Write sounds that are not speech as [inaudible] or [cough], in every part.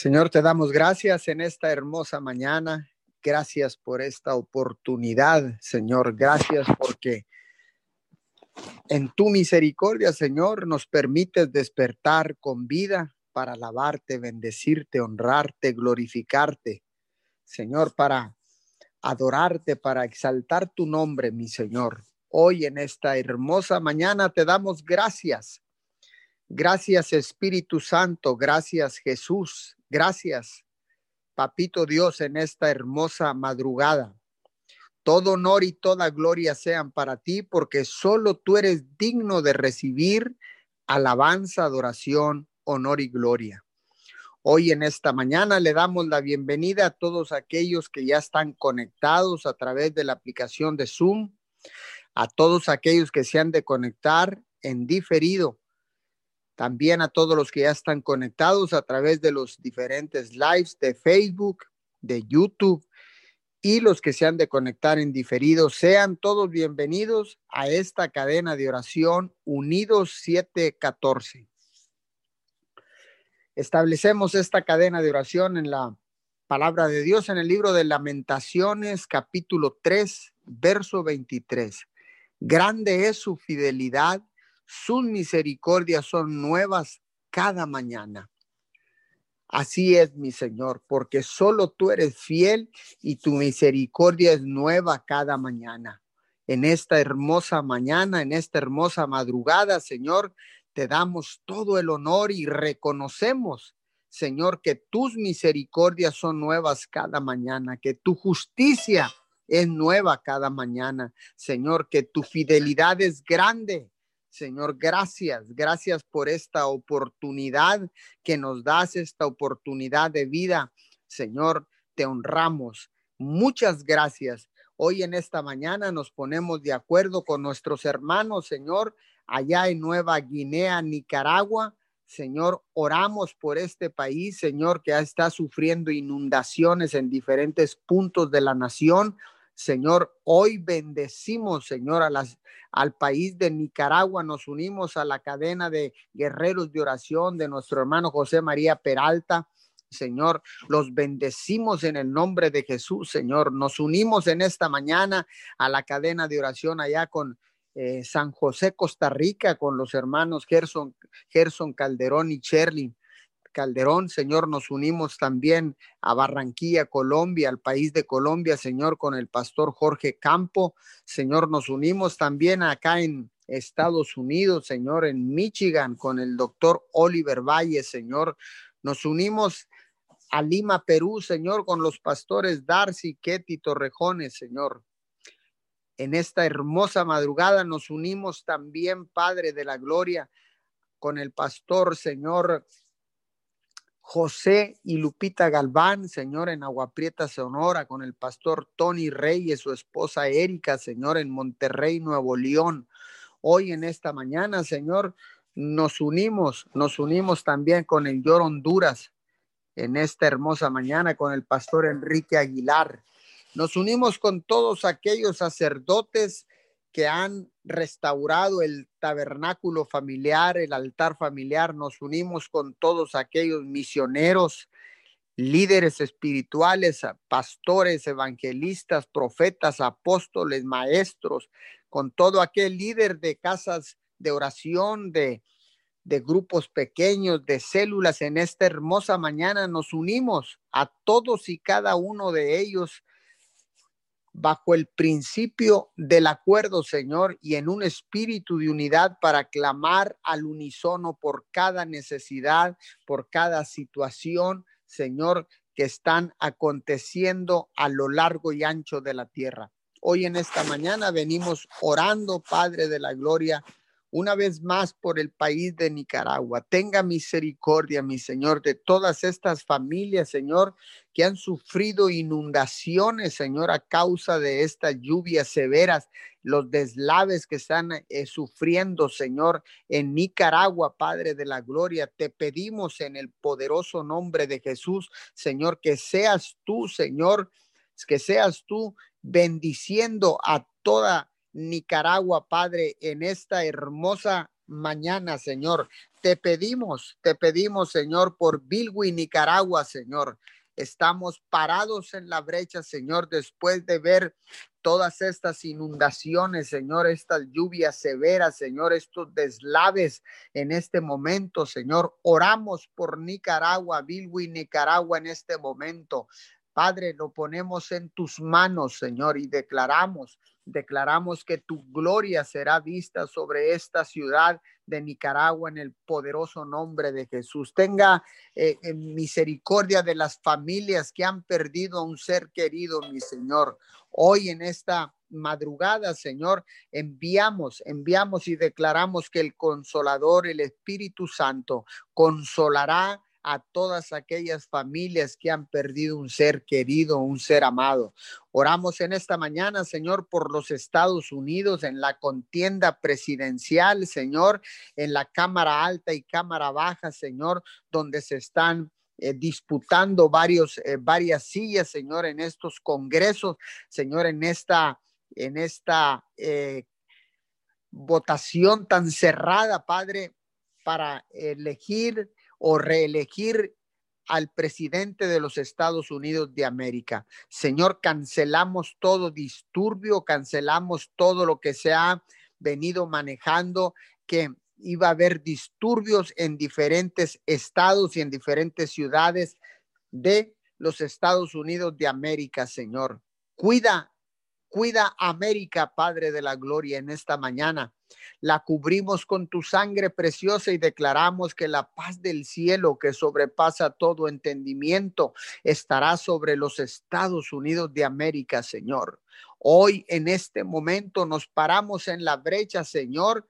Señor, te damos gracias en esta hermosa mañana. Gracias por esta oportunidad, Señor. Gracias porque en tu misericordia, Señor, nos permites despertar con vida para alabarte, bendecirte, honrarte, glorificarte. Señor, para adorarte, para exaltar tu nombre, mi Señor. Hoy en esta hermosa mañana te damos gracias. Gracias Espíritu Santo, gracias Jesús, gracias Papito Dios en esta hermosa madrugada. Todo honor y toda gloria sean para ti porque solo tú eres digno de recibir alabanza, adoración, honor y gloria. Hoy en esta mañana le damos la bienvenida a todos aquellos que ya están conectados a través de la aplicación de Zoom, a todos aquellos que se han de conectar en diferido, también a todos los que ya están conectados a través de los diferentes lives de Facebook, de YouTube y los que se han de conectar en diferido. Sean todos bienvenidos a esta cadena de oración Unidos 714 establecemos esta cadena de oración en la palabra de Dios en el libro de Lamentaciones, capítulo 3, verso 23. Grande es su fidelidad, sus misericordias son nuevas cada mañana. Así es, mi Señor, porque solo tú eres fiel y tu misericordia es nueva cada mañana. En esta hermosa mañana, en esta hermosa madrugada, Señor, te damos todo el honor y reconocemos, Señor, que tus misericordias son nuevas cada mañana, que tu justicia es nueva cada mañana, Señor, que tu fidelidad es grande. Señor, gracias, gracias por esta oportunidad que nos das, esta oportunidad de vida. Señor, te honramos. Muchas gracias. Hoy en esta mañana nos ponemos de acuerdo con nuestros hermanos, Señor, allá en Nueva Guinea, Nicaragua. Señor, oramos por este país, Señor, que está sufriendo inundaciones en diferentes puntos de la nación. Señor, hoy bendecimos, Señor, al país de Nicaragua. Nos unimos a la cadena de guerreros de oración de nuestro hermano José María Peralta. Señor, los bendecimos en el nombre de Jesús, Señor. Nos unimos en esta mañana a la cadena de oración allá con eh, San José, Costa Rica, con los hermanos Gerson, Gerson Calderón y Cherly Calderón, Señor, nos unimos también a Barranquilla, Colombia, al país de Colombia, Señor, con el pastor Jorge Campo. Señor, nos unimos también acá en Estados Unidos, Señor, en Michigan, con el doctor Oliver Valle, Señor. Nos unimos a Lima, Perú, Señor, con los pastores Darcy, Ketty, Torrejones, Señor. En esta hermosa madrugada nos unimos también, Padre de la Gloria, con el pastor, Señor José y Lupita Galván, Señor, en Agua Prieta, Sonora, con el pastor Tony Reyes, su esposa Erika, Señor, en Monterrey, Nuevo León. Hoy en esta mañana, Señor, nos unimos, nos unimos también con el Yor Honduras en esta hermosa mañana, con el pastor Enrique Aguilar. Nos unimos con todos aquellos sacerdotes que han restaurado el tabernáculo familiar, el altar familiar. Nos unimos con todos aquellos misioneros, líderes espirituales, pastores, evangelistas, profetas, apóstoles, maestros, con todo aquel líder de casas de oración, de, de grupos pequeños, de células en esta hermosa mañana. Nos unimos a todos y cada uno de ellos bajo el principio del acuerdo, Señor, y en un espíritu de unidad para clamar al unísono por cada necesidad, por cada situación, Señor, que están aconteciendo a lo largo y ancho de la tierra. Hoy en esta mañana venimos orando, Padre de la Gloria, una vez más por el país de Nicaragua. Tenga misericordia, mi Señor, de todas estas familias, Señor, que han sufrido inundaciones, Señor, a causa de estas lluvias severas, los deslaves que están eh, sufriendo, Señor, en Nicaragua, Padre de la Gloria. Te pedimos en el poderoso nombre de Jesús, Señor, que seas tú, Señor, que seas tú bendiciendo a toda Nicaragua, Padre, en esta hermosa mañana, Señor. te pedimos, te pedimos, Señor, por Bilwi, Nicaragua, Señor. Estamos parados en la brecha, Señor, después de ver todas estas inundaciones, Señor, estas lluvias severas, Señor, estos deslaves en este momento, Señor. Oramos por Nicaragua, Bilwi, Nicaragua en este momento. Padre, lo ponemos en tus manos, Señor, y declaramos, declaramos que tu gloria será vista sobre esta ciudad de Nicaragua en el poderoso nombre de Jesús. Tenga eh, misericordia de las familias que han perdido a un ser querido, mi Señor. Hoy en esta madrugada, Señor, enviamos, enviamos y declaramos que el consolador, el Espíritu Santo, consolará a todas aquellas familias que han perdido un ser querido, un ser amado. Oramos en esta mañana, Señor, por los Estados Unidos en la contienda presidencial, Señor, en la Cámara Alta y Cámara Baja, Señor, donde se están eh, disputando varios, eh, varias sillas, Señor, en estos congresos, Señor, en esta, en esta eh, votación tan cerrada, Padre, para elegir o reelegir al presidente de los Estados Unidos de América. Señor, cancelamos todo disturbio, cancelamos todo lo que se ha venido manejando, que iba a haber disturbios en diferentes estados y en diferentes ciudades de los Estados Unidos de América, Señor. Cuida, cuida América, Padre de la Gloria, en esta mañana la cubrimos con tu sangre preciosa y declaramos que la paz del cielo que sobrepasa todo entendimiento estará sobre los Estados Unidos de América, Señor. Hoy en este momento nos paramos en la brecha, Señor,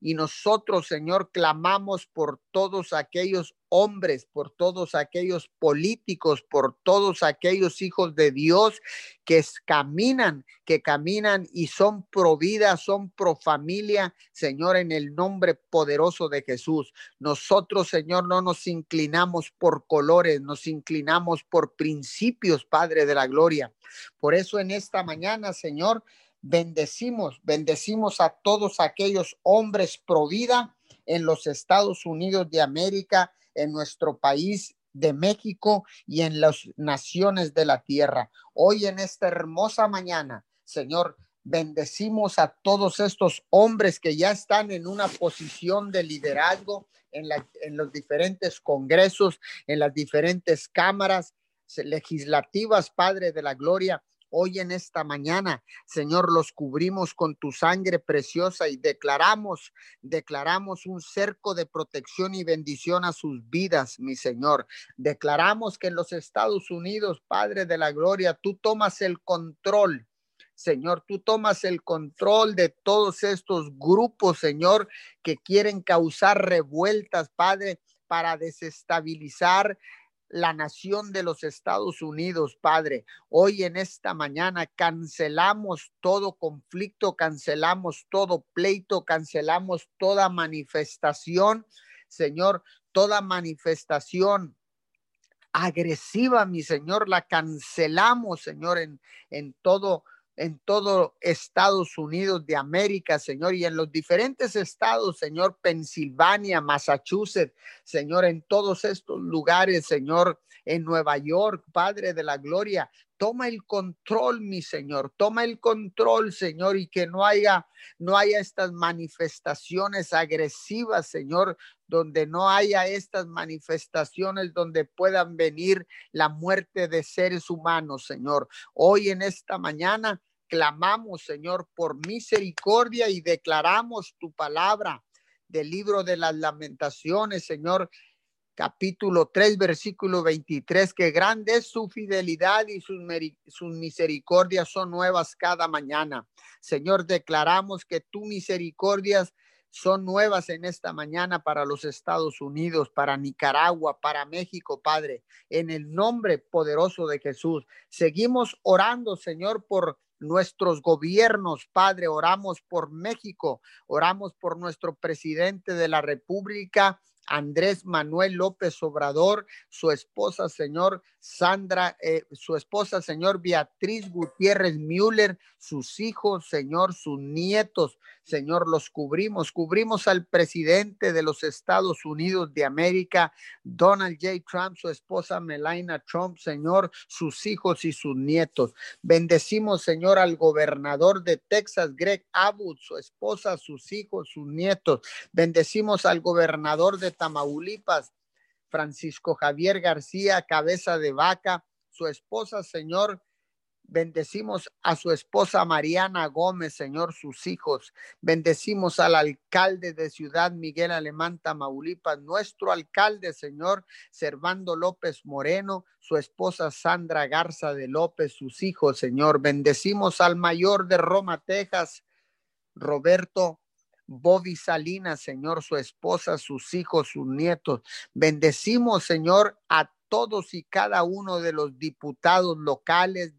y nosotros, Señor, clamamos por todos aquellos hombres, por todos aquellos políticos, por todos aquellos hijos de Dios que caminan, que caminan y son pro vida, son pro familia, Señor, en el nombre poderoso de Jesús. Nosotros, Señor, no nos inclinamos por colores, nos inclinamos por principios, Padre de la Gloria. Por eso en esta mañana, Señor, bendecimos, bendecimos a todos aquellos hombres pro vida en los Estados Unidos de América, en nuestro país de México y en las naciones de la tierra. Hoy en esta hermosa mañana, Señor, bendecimos a todos estos hombres que ya están en una posición de liderazgo en, los diferentes congresos, en las diferentes cámaras legislativas, Padre de la Gloria, Hoy en esta mañana, Señor, los cubrimos con tu sangre preciosa y declaramos, declaramos un cerco de protección y bendición a sus vidas, mi Señor. Declaramos que en los Estados Unidos, Padre de la Gloria, tú tomas el control. Señor, tú tomas el control de todos estos grupos, Señor, que quieren causar revueltas, Padre, para desestabilizar la nación de los Estados Unidos, Padre. Hoy en esta mañana cancelamos todo conflicto, cancelamos todo pleito, cancelamos toda manifestación, Señor, toda manifestación agresiva, mi Señor, la cancelamos, Señor, en, en todo en todo Estados Unidos de América, Señor, y en los diferentes estados, Señor, Pensilvania, Massachusetts, Señor, en todos estos lugares, Señor, en Nueva York, Padre de la Gloria. Toma el control, mi Señor, toma el control, Señor, y que no haya, no haya estas manifestaciones agresivas, Señor, donde no haya estas manifestaciones donde puedan venir la muerte de seres humanos, Señor. Hoy en esta mañana clamamos, Señor, por misericordia y declaramos tu palabra del libro de las lamentaciones, Señor, capítulo 3, versículo 23, que grande es su fidelidad y sus, misericordias son nuevas cada mañana. Señor, declaramos que tu misericordias son nuevas en esta mañana para los Estados Unidos, para Nicaragua, para México, Padre, en el nombre poderoso de Jesús. Seguimos orando, Señor, por nuestros gobiernos, Padre, oramos por México, oramos por nuestro presidente de la República, Andrés Manuel López Obrador, su esposa, señor Sandra, eh, su esposa, señor Beatriz Gutiérrez Müller, sus hijos, señor, sus nietos, Señor, los cubrimos. Cubrimos al presidente de los Estados Unidos de América, Donald J. Trump, su esposa Melania Trump, Señor, sus hijos y sus nietos. Bendecimos, Señor, al gobernador de Texas, Greg Abbott, su esposa, sus hijos, sus nietos. Bendecimos al gobernador de Tamaulipas, Francisco Javier García, cabeza de vaca, su esposa, Señor, Bendecimos a su esposa Mariana Gómez, Señor, sus hijos. Bendecimos al alcalde de Ciudad Miguel Alemán, Tamaulipas, nuestro alcalde, Señor, Servando López Moreno, su esposa Sandra Garza de López, sus hijos, Señor. Bendecimos al mayor de Roma, Texas, Roberto Bobby Salinas, Señor, su esposa, sus hijos, sus nietos. Bendecimos, Señor, a todos y cada uno de los diputados locales,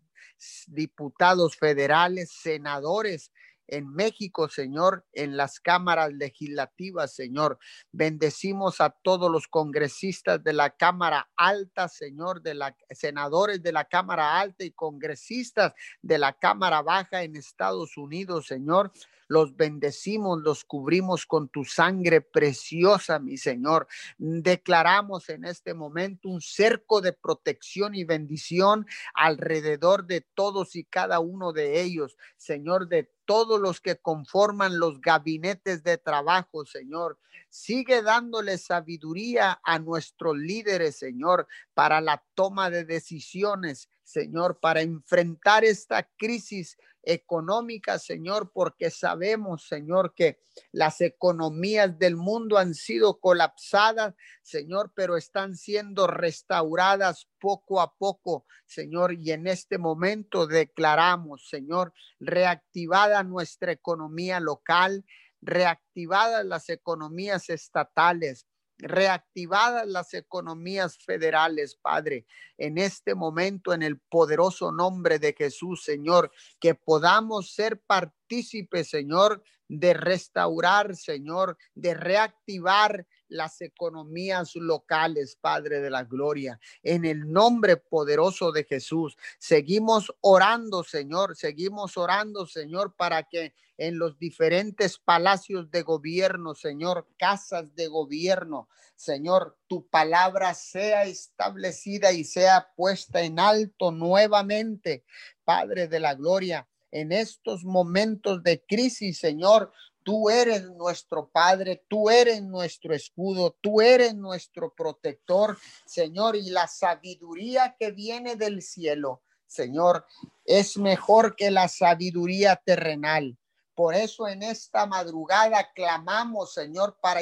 diputados federales, senadores en México, Señor, en las cámaras legislativas, Señor. Bendecimos a todos los congresistas de la Cámara Alta, Señor, de la senadores de la Cámara Alta y congresistas de la Cámara Baja en Estados Unidos, Señor los bendecimos, los cubrimos con tu sangre preciosa, mi Señor. Declaramos en este momento un cerco de protección y bendición alrededor de todos y cada uno de ellos, Señor, de todos los que conforman los gabinetes de trabajo, Señor. Sigue dándole sabiduría a nuestros líderes, Señor, para la toma de decisiones, Señor, para enfrentar esta crisis económica, Señor, porque sabemos, Señor, que las economías del mundo han sido colapsadas, Señor, pero están siendo restauradas poco a poco, Señor, y en este momento declaramos, Señor, reactivada nuestra economía local, reactivadas las economías estatales, reactivadas las economías federales, Padre, en este momento, en el poderoso nombre de Jesús, Señor, que podamos ser partícipes, Señor, de restaurar, Señor, de reactivar las economías locales, Padre de la Gloria. En el nombre poderoso de Jesús, seguimos orando, Señor, seguimos orando, Señor, para que en los diferentes palacios de gobierno, Señor, casas de gobierno, Señor, tu palabra sea establecida y sea puesta en alto nuevamente, Padre de la Gloria. En estos momentos de crisis, Señor, Tú eres nuestro Padre, tú eres nuestro escudo, tú eres nuestro protector, Señor, y la sabiduría que viene del cielo, Señor, es mejor que la sabiduría terrenal. Por eso en esta madrugada clamamos, Señor, para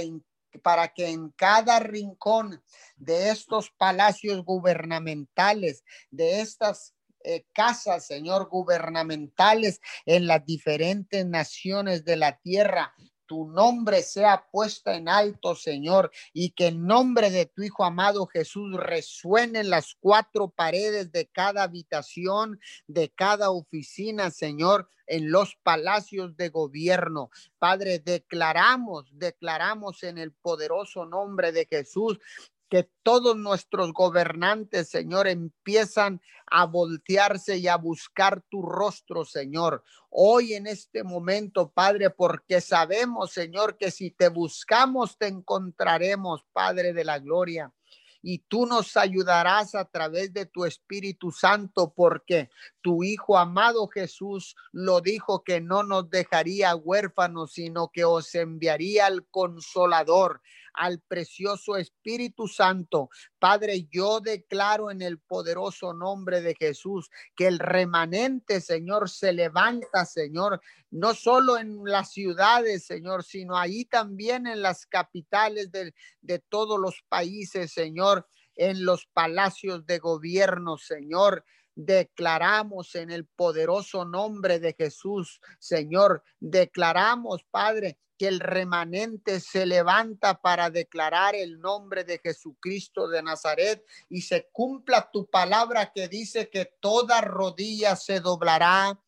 para que en cada rincón de estos palacios gubernamentales, de estas eh, casas, Señor, gubernamentales en las diferentes naciones de la tierra. Tu nombre sea puesto en alto, Señor, y que el nombre de tu Hijo amado Jesús resuene en las cuatro paredes de cada habitación, de cada oficina, Señor, en los palacios de gobierno. Padre, declaramos, declaramos en el poderoso nombre de Jesús que todos nuestros gobernantes, Señor, empiezan a voltearse y a buscar tu rostro, Señor. Hoy en este momento, Padre, porque sabemos, Señor, que si te buscamos, te encontraremos, Padre de la Gloria y tú nos ayudarás a través de tu Espíritu Santo, porque tu Hijo amado Jesús lo dijo que no nos dejaría huérfanos, sino que os enviaría al consolador, al precioso Espíritu Santo. Padre, yo declaro en el poderoso nombre de Jesús que el remanente, Señor, se levanta, Señor, no solo en las ciudades, Señor, sino ahí también en las capitales de, de todos los países, Señor, en los palacios de gobierno, Señor declaramos en el poderoso nombre de Jesús, Señor, declaramos, Padre, que el remanente se levanta para declarar el nombre de Jesucristo de Nazaret y se cumpla tu palabra que dice que toda rodilla se doblará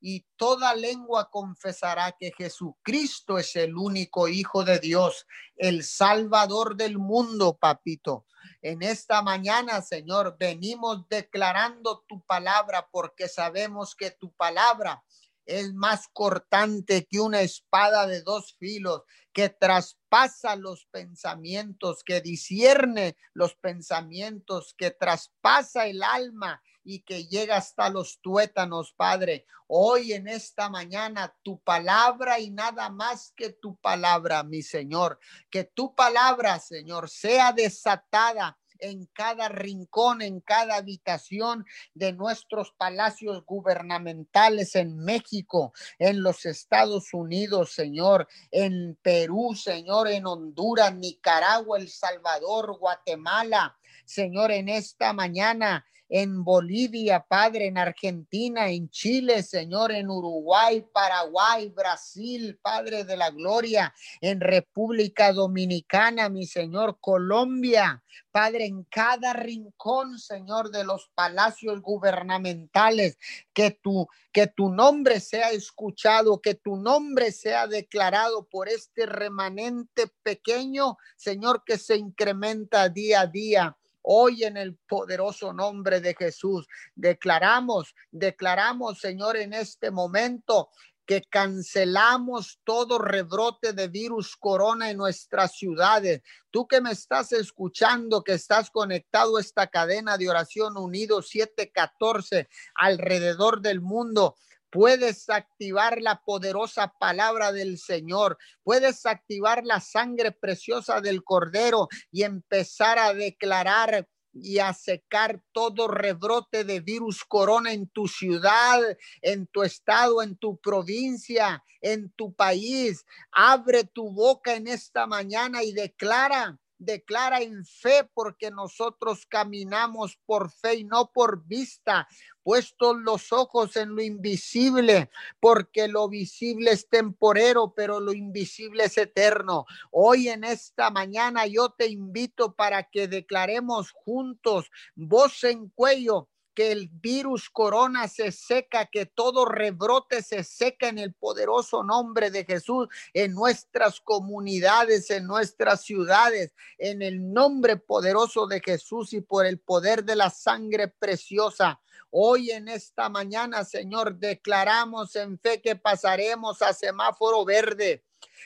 y toda lengua confesará que Jesucristo es el único Hijo de Dios, el Salvador del mundo, papito. En esta mañana, Señor, venimos declarando tu palabra porque sabemos que tu palabra es más cortante que una espada de dos filos, que traspasa los pensamientos, que discierne los pensamientos, que traspasa el alma y que llega hasta los tuétanos, Padre. Hoy en esta mañana tu palabra y nada más que tu palabra, mi Señor. Que tu palabra, Señor, sea desatada en cada rincón, en cada habitación de nuestros palacios gubernamentales en México, en los Estados Unidos, Señor, en Perú, Señor, en Honduras, Nicaragua, El Salvador, Guatemala. Señor, en esta mañana en Bolivia, Padre, en Argentina, en Chile, Señor, en Uruguay, Paraguay, Brasil, Padre de la Gloria, en República Dominicana, mi Señor, Colombia, Padre, en cada rincón, Señor, de los palacios gubernamentales, que tu, que tu nombre sea escuchado, que tu nombre sea declarado por este remanente pequeño, Señor, que se incrementa día a día. Hoy en el poderoso nombre de Jesús declaramos, declaramos, Señor, en este momento que cancelamos todo rebrote de virus corona en nuestras ciudades. Tú que me estás escuchando, que estás conectado a esta cadena de oración unido 714 alrededor del mundo, Puedes activar la poderosa palabra del Señor. Puedes activar la sangre preciosa del Cordero y empezar a declarar y a secar todo rebrote de virus corona en tu ciudad, en tu estado, en tu provincia, en tu país. Abre tu boca en esta mañana y declara declara en fe porque nosotros caminamos por fe y no por vista, puestos los ojos en lo invisible, porque lo visible es temporero, pero lo invisible es eterno. Hoy en esta mañana yo te invito para que declaremos juntos, voz en cuello, que el virus corona se seca, que todo rebrote se seca en el poderoso nombre de Jesús, en nuestras comunidades, en nuestras ciudades, en el nombre poderoso de Jesús y por el poder de la sangre preciosa. Hoy en esta mañana, Señor, declaramos en fe que pasaremos a semáforo verde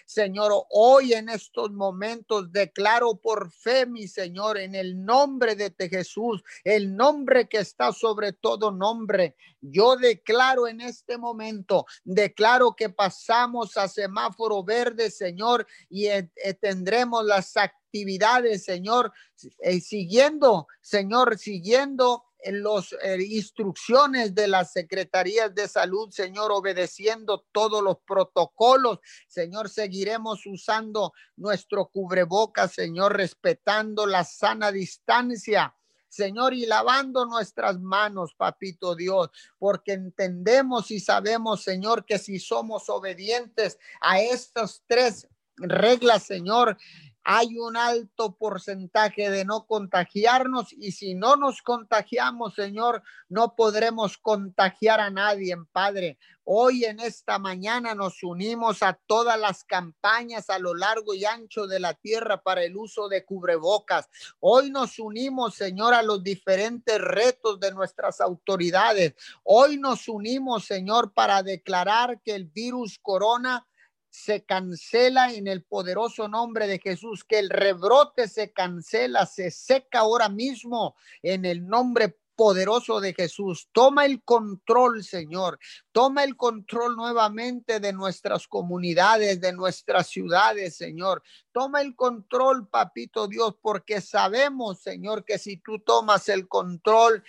Señor, hoy en estos momentos declaro por fe, mi Señor, en el nombre de Jesús, el nombre que está sobre todo nombre. Yo declaro en este momento, declaro que pasamos a semáforo verde, Señor, y tendremos las actividades, Señor, eh, siguiendo, Señor, siguiendo en las eh, instrucciones de las secretarías de salud, Señor, obedeciendo todos los protocolos. Señor, seguiremos usando nuestro cubrebocas, Señor, respetando la sana distancia. Señor, y lavando nuestras manos, papito Dios, porque entendemos y sabemos, Señor, que si somos obedientes a estas tres reglas, Señor, hay un alto porcentaje de no contagiarnos y si no nos contagiamos, Señor, no podremos contagiar a nadie, Padre. Hoy en esta mañana nos unimos a todas las campañas a lo largo y ancho de la tierra para el uso de cubrebocas. Hoy nos unimos, Señor, a los diferentes retos de nuestras autoridades. Hoy nos unimos, Señor, para declarar que el virus corona se cancela en el poderoso nombre de Jesús, que el rebrote se cancela, se seca ahora mismo en el nombre poderoso de Jesús. Toma el control, Señor. Toma el control nuevamente de nuestras comunidades, de nuestras ciudades, Señor. Toma el control, papito Dios, porque sabemos, Señor, que si tú tomas el control,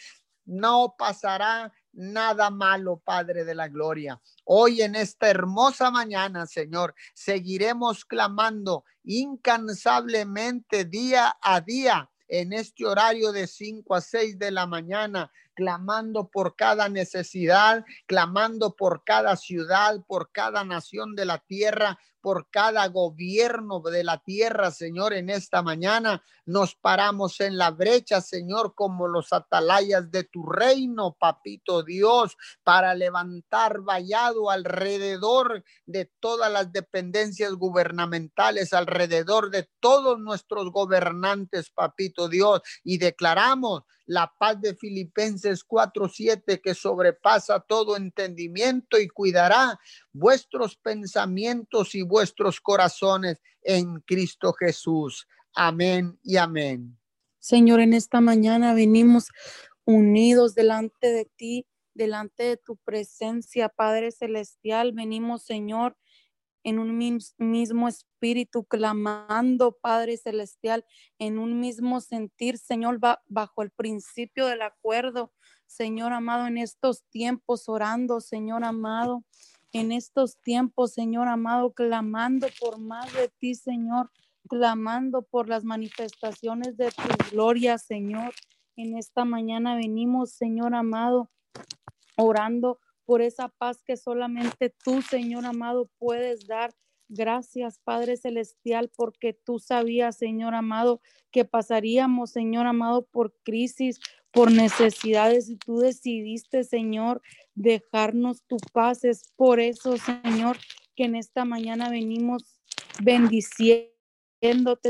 no pasará nada malo, Padre de la Gloria. Hoy en esta hermosa mañana, Señor, seguiremos clamando incansablemente día a día en este horario de 5 a 6 de la mañana, clamando por cada necesidad, clamando por cada ciudad, por cada nación de la tierra, por cada gobierno de la tierra, Señor, en esta mañana. Nos paramos en la brecha, Señor, como los atalayas de tu reino, papito Dios, para levantar vallado alrededor de todas las dependencias gubernamentales, alrededor de todos nuestros gobernantes, papito Dios, y declaramos la paz de Filipenses 4:7 que sobrepasa todo entendimiento y cuidará vuestros pensamientos y vuestros corazones en Cristo Jesús. Amén y amén. Señor, en esta mañana venimos unidos delante de ti, delante de tu presencia, Padre Celestial. Venimos, Señor, en un mismo espíritu, clamando, Padre Celestial, en un mismo sentir, Señor, bajo el principio del acuerdo, Señor amado, en estos tiempos orando, Señor amado, en estos tiempos, Señor amado, clamando por más de ti, Señor, clamando por las manifestaciones de tu gloria, Señor. En esta mañana venimos, Señor amado, orando por esa paz que solamente tú, Señor amado, puedes dar. Gracias, Padre Celestial, porque tú sabías, Señor amado, que pasaríamos, Señor amado, por crisis, por necesidades y tú decidiste, Señor, dejarnos tu paz. Es por eso, Señor, que en esta mañana venimos bendiciendo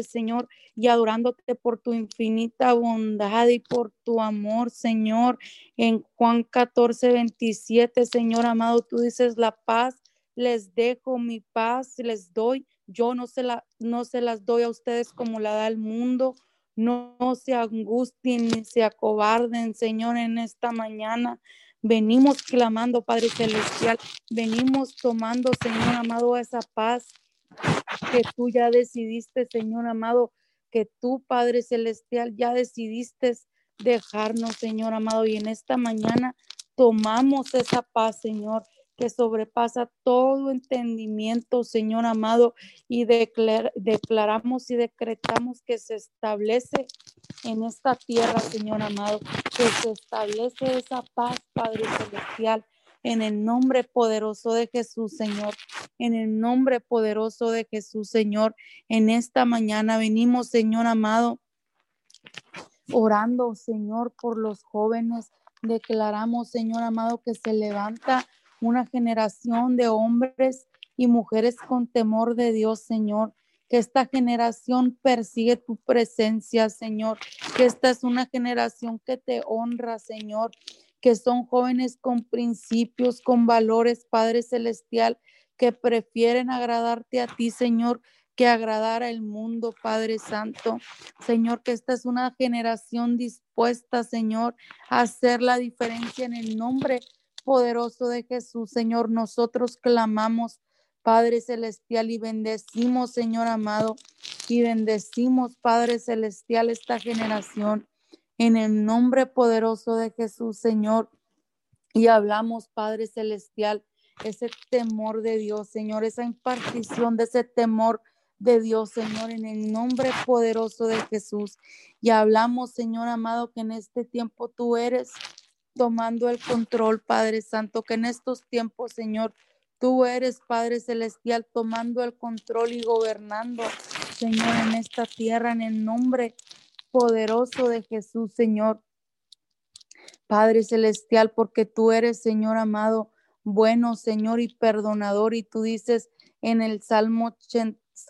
Señor, y adorándote por tu infinita bondad y por tu amor, Señor. En Juan 14, 27, Señor amado, tú dices, la paz les dejo, mi paz les doy. Yo no se, la, no se las doy a ustedes como la da el mundo. No, no se angustien ni se acobarden, Señor, en esta mañana. Venimos clamando, Padre Celestial. Venimos tomando, Señor amado, esa paz que tú ya decidiste, Señor amado, que tú, Padre Celestial, ya decidiste dejarnos, Señor amado, y en esta mañana tomamos esa paz, Señor, que sobrepasa todo entendimiento, Señor amado, y declaramos y decretamos que se establece en esta tierra, Señor amado, que se establece esa paz, Padre Celestial, en el nombre poderoso de Jesús, Señor. En el nombre poderoso de Jesús, Señor. En esta mañana venimos, Señor amado, orando, Señor, por los jóvenes. Declaramos, Señor amado, que se levanta una generación de hombres y mujeres con temor de Dios, Señor. Que esta generación persigue tu presencia, Señor. Que esta es una generación que te honra, Señor que son jóvenes con principios, con valores, Padre Celestial, que prefieren agradarte a ti, Señor, que agradar al mundo, Padre Santo. Señor, que esta es una generación dispuesta, Señor, a hacer la diferencia en el nombre poderoso de Jesús. Señor, nosotros clamamos, Padre Celestial, y bendecimos, Señor amado, y bendecimos, Padre Celestial, esta generación en el nombre poderoso de Jesús, Señor. Y hablamos, Padre Celestial, ese temor de Dios, Señor, esa impartición de ese temor de Dios, Señor, en el nombre poderoso de Jesús. Y hablamos, Señor amado, que en este tiempo tú eres tomando el control, Padre Santo, que en estos tiempos, Señor, tú eres, Padre Celestial, tomando el control y gobernando, Señor, en esta tierra, en el nombre poderoso de Jesús, Señor. Padre Celestial, porque tú eres, Señor amado, bueno, Señor, y perdonador. Y tú dices en el Salmo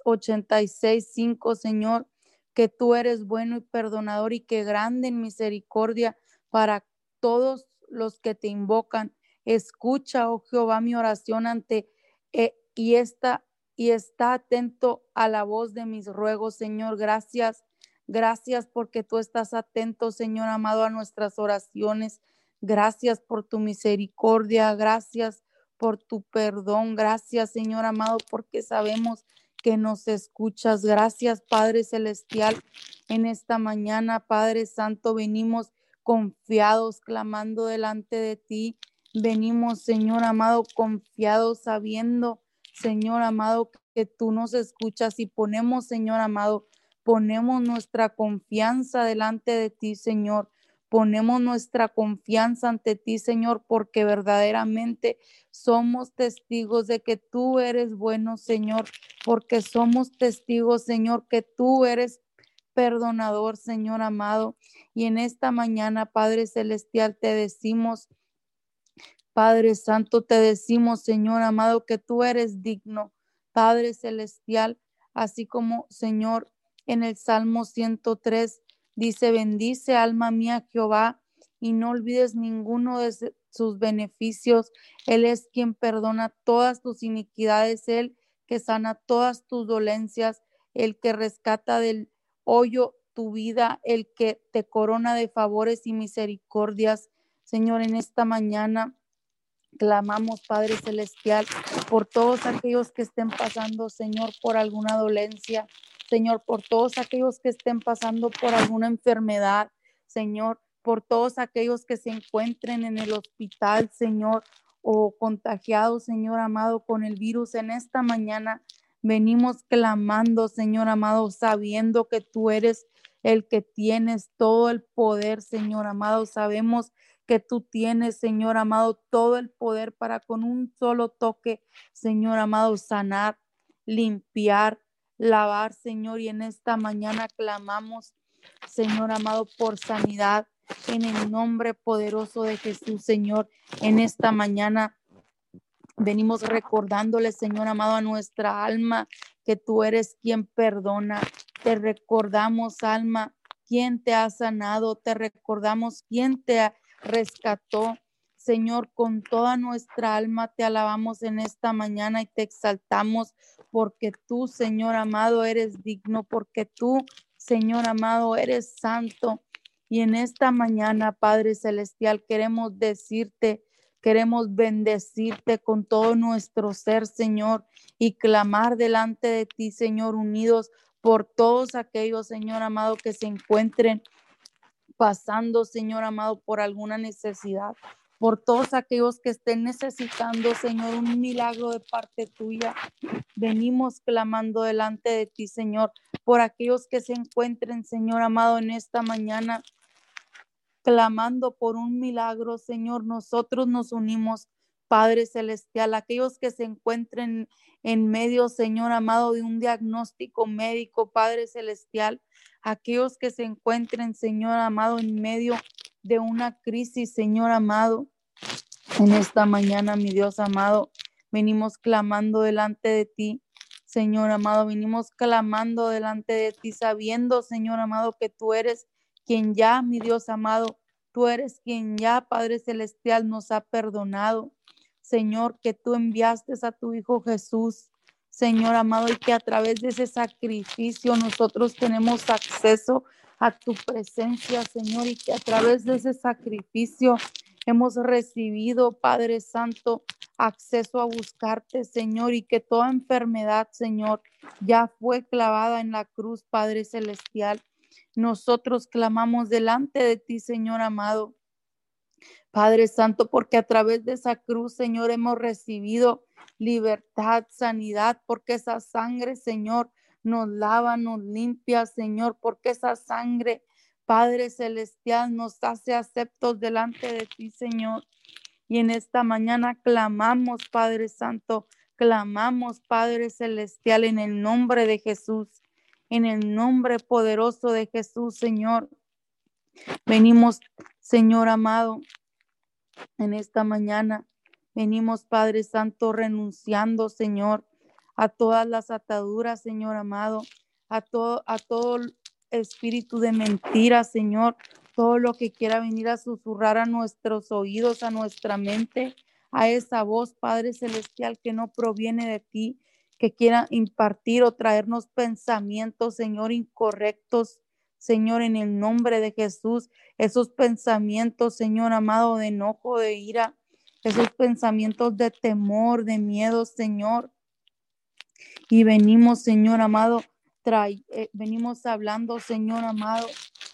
86, 5, Señor, que tú eres bueno y perdonador y que grande en misericordia para todos los que te invocan. Escucha, oh Jehová, mi oración ante eh, y está y está atento a la voz de mis ruegos, Señor. Gracias Gracias porque tú estás atento, Señor amado, a nuestras oraciones. Gracias por tu misericordia. Gracias por tu perdón. Gracias, Señor amado, porque sabemos que nos escuchas. Gracias, Padre Celestial. En esta mañana, Padre Santo, venimos confiados, clamando delante de ti. Venimos, Señor amado, confiados, sabiendo, Señor amado, que tú nos escuchas y ponemos, Señor amado, Ponemos nuestra confianza delante de ti, Señor. Ponemos nuestra confianza ante ti, Señor, porque verdaderamente somos testigos de que tú eres bueno, Señor, porque somos testigos, Señor, que tú eres perdonador, Señor amado. Y en esta mañana, Padre Celestial, te decimos, Padre Santo, te decimos, Señor amado, que tú eres digno, Padre Celestial, así como, Señor, en el Salmo 103, Dice, bendice alma mía Jehová y no olvides ninguno de sus beneficios. Él es quien perdona todas tus iniquidades, Él que sana todas tus dolencias, el que rescata del hoyo tu vida, el que te corona de favores y misericordias. Señor, en esta mañana clamamos, Padre Celestial, por todos aquellos que estén pasando, Señor, por alguna dolencia, Señor, por todos aquellos que estén pasando por alguna enfermedad, Señor, por todos aquellos que se encuentren en el hospital, Señor, o contagiados, Señor amado, con el virus en esta mañana. Venimos clamando, Señor amado, sabiendo que tú eres el que tienes todo el poder, Señor amado. Sabemos que tú tienes, Señor amado, todo el poder para con un solo toque, Señor amado, sanar, limpiar, lavar, Señor. Y en esta mañana clamamos, Señor amado, por sanidad en el nombre poderoso de Jesús, Señor. En esta mañana venimos recordándole, Señor amado, a nuestra alma que tú eres quien perdona. Te recordamos, alma, quien te ha sanado. Te recordamos quien te rescató. Señor, con toda nuestra alma te alabamos en esta mañana y te exaltamos porque tú, Señor amado, eres digno, porque tú, Señor amado, eres santo. Y en esta mañana, Padre Celestial, queremos decirte, queremos bendecirte con todo nuestro ser, Señor, y clamar delante de ti, Señor, unidos por todos aquellos, Señor amado, que se encuentren pasando, Señor amado, por alguna necesidad por todos aquellos que estén necesitando, Señor, un milagro de parte tuya. Venimos clamando delante de ti, Señor, por aquellos que se encuentren, Señor amado, en esta mañana clamando por un milagro, Señor. Nosotros nos unimos, Padre Celestial, aquellos que se encuentren en medio, Señor amado, de un diagnóstico médico, Padre Celestial, aquellos que se encuentren, Señor amado, en medio de una crisis, Señor amado. En esta mañana, mi Dios amado, venimos clamando delante de ti. Señor amado, venimos clamando delante de ti, sabiendo, Señor amado, que tú eres quien ya, mi Dios amado, tú eres quien ya, Padre Celestial, nos ha perdonado. Señor, que tú enviaste a tu Hijo Jesús, Señor amado, y que a través de ese sacrificio nosotros tenemos acceso a tu presencia, Señor, y que a través de ese sacrificio hemos recibido, Padre Santo, acceso a buscarte, Señor, y que toda enfermedad, Señor, ya fue clavada en la cruz, Padre Celestial. Nosotros clamamos delante de ti, Señor amado. Padre Santo, porque a través de esa cruz, Señor, hemos recibido libertad, sanidad, porque esa sangre, Señor, nos lava, nos limpia, Señor, porque esa sangre, Padre Celestial, nos hace aceptos delante de ti, Señor. Y en esta mañana clamamos, Padre Santo, clamamos, Padre Celestial, en el nombre de Jesús en el nombre poderoso de Jesús, Señor. Venimos, Señor amado, en esta mañana. Venimos, Padre Santo, renunciando, Señor, a todas las ataduras, Señor amado, a todo, a todo espíritu de mentira, Señor, todo lo que quiera venir a susurrar a nuestros oídos, a nuestra mente, a esa voz, Padre Celestial, que no proviene de ti, que quiera impartir o traernos pensamientos, Señor, incorrectos, Señor, en el nombre de Jesús, esos pensamientos, Señor amado, de enojo, de ira, esos pensamientos de temor, de miedo, Señor. Y venimos, Señor amado, eh, venimos hablando, Señor amado,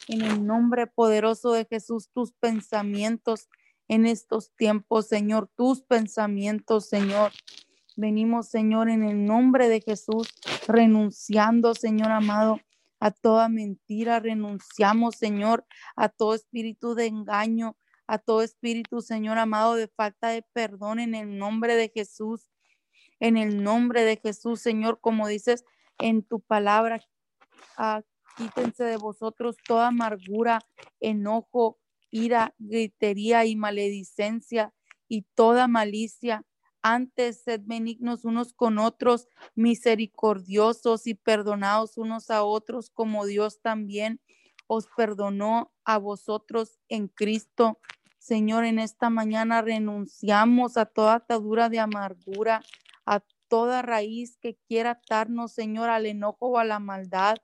en el nombre poderoso de Jesús, tus pensamientos en estos tiempos, Señor, tus pensamientos, Señor. Venimos, Señor, en el nombre de Jesús, renunciando, Señor amado, a toda mentira. Renunciamos, Señor, a todo espíritu de engaño, a todo espíritu, Señor amado, de falta de perdón en el nombre de Jesús. En el nombre de Jesús, Señor, como dices en tu palabra, ah, quítense de vosotros toda amargura, enojo, ira, gritería y maledicencia y toda malicia antes, sed benignos unos con otros, misericordiosos y perdonados unos a otros, como Dios también os perdonó a vosotros en Cristo. Señor, en esta mañana renunciamos a toda atadura de amargura, a toda raíz que quiera atarnos, Señor, al enojo o a la maldad.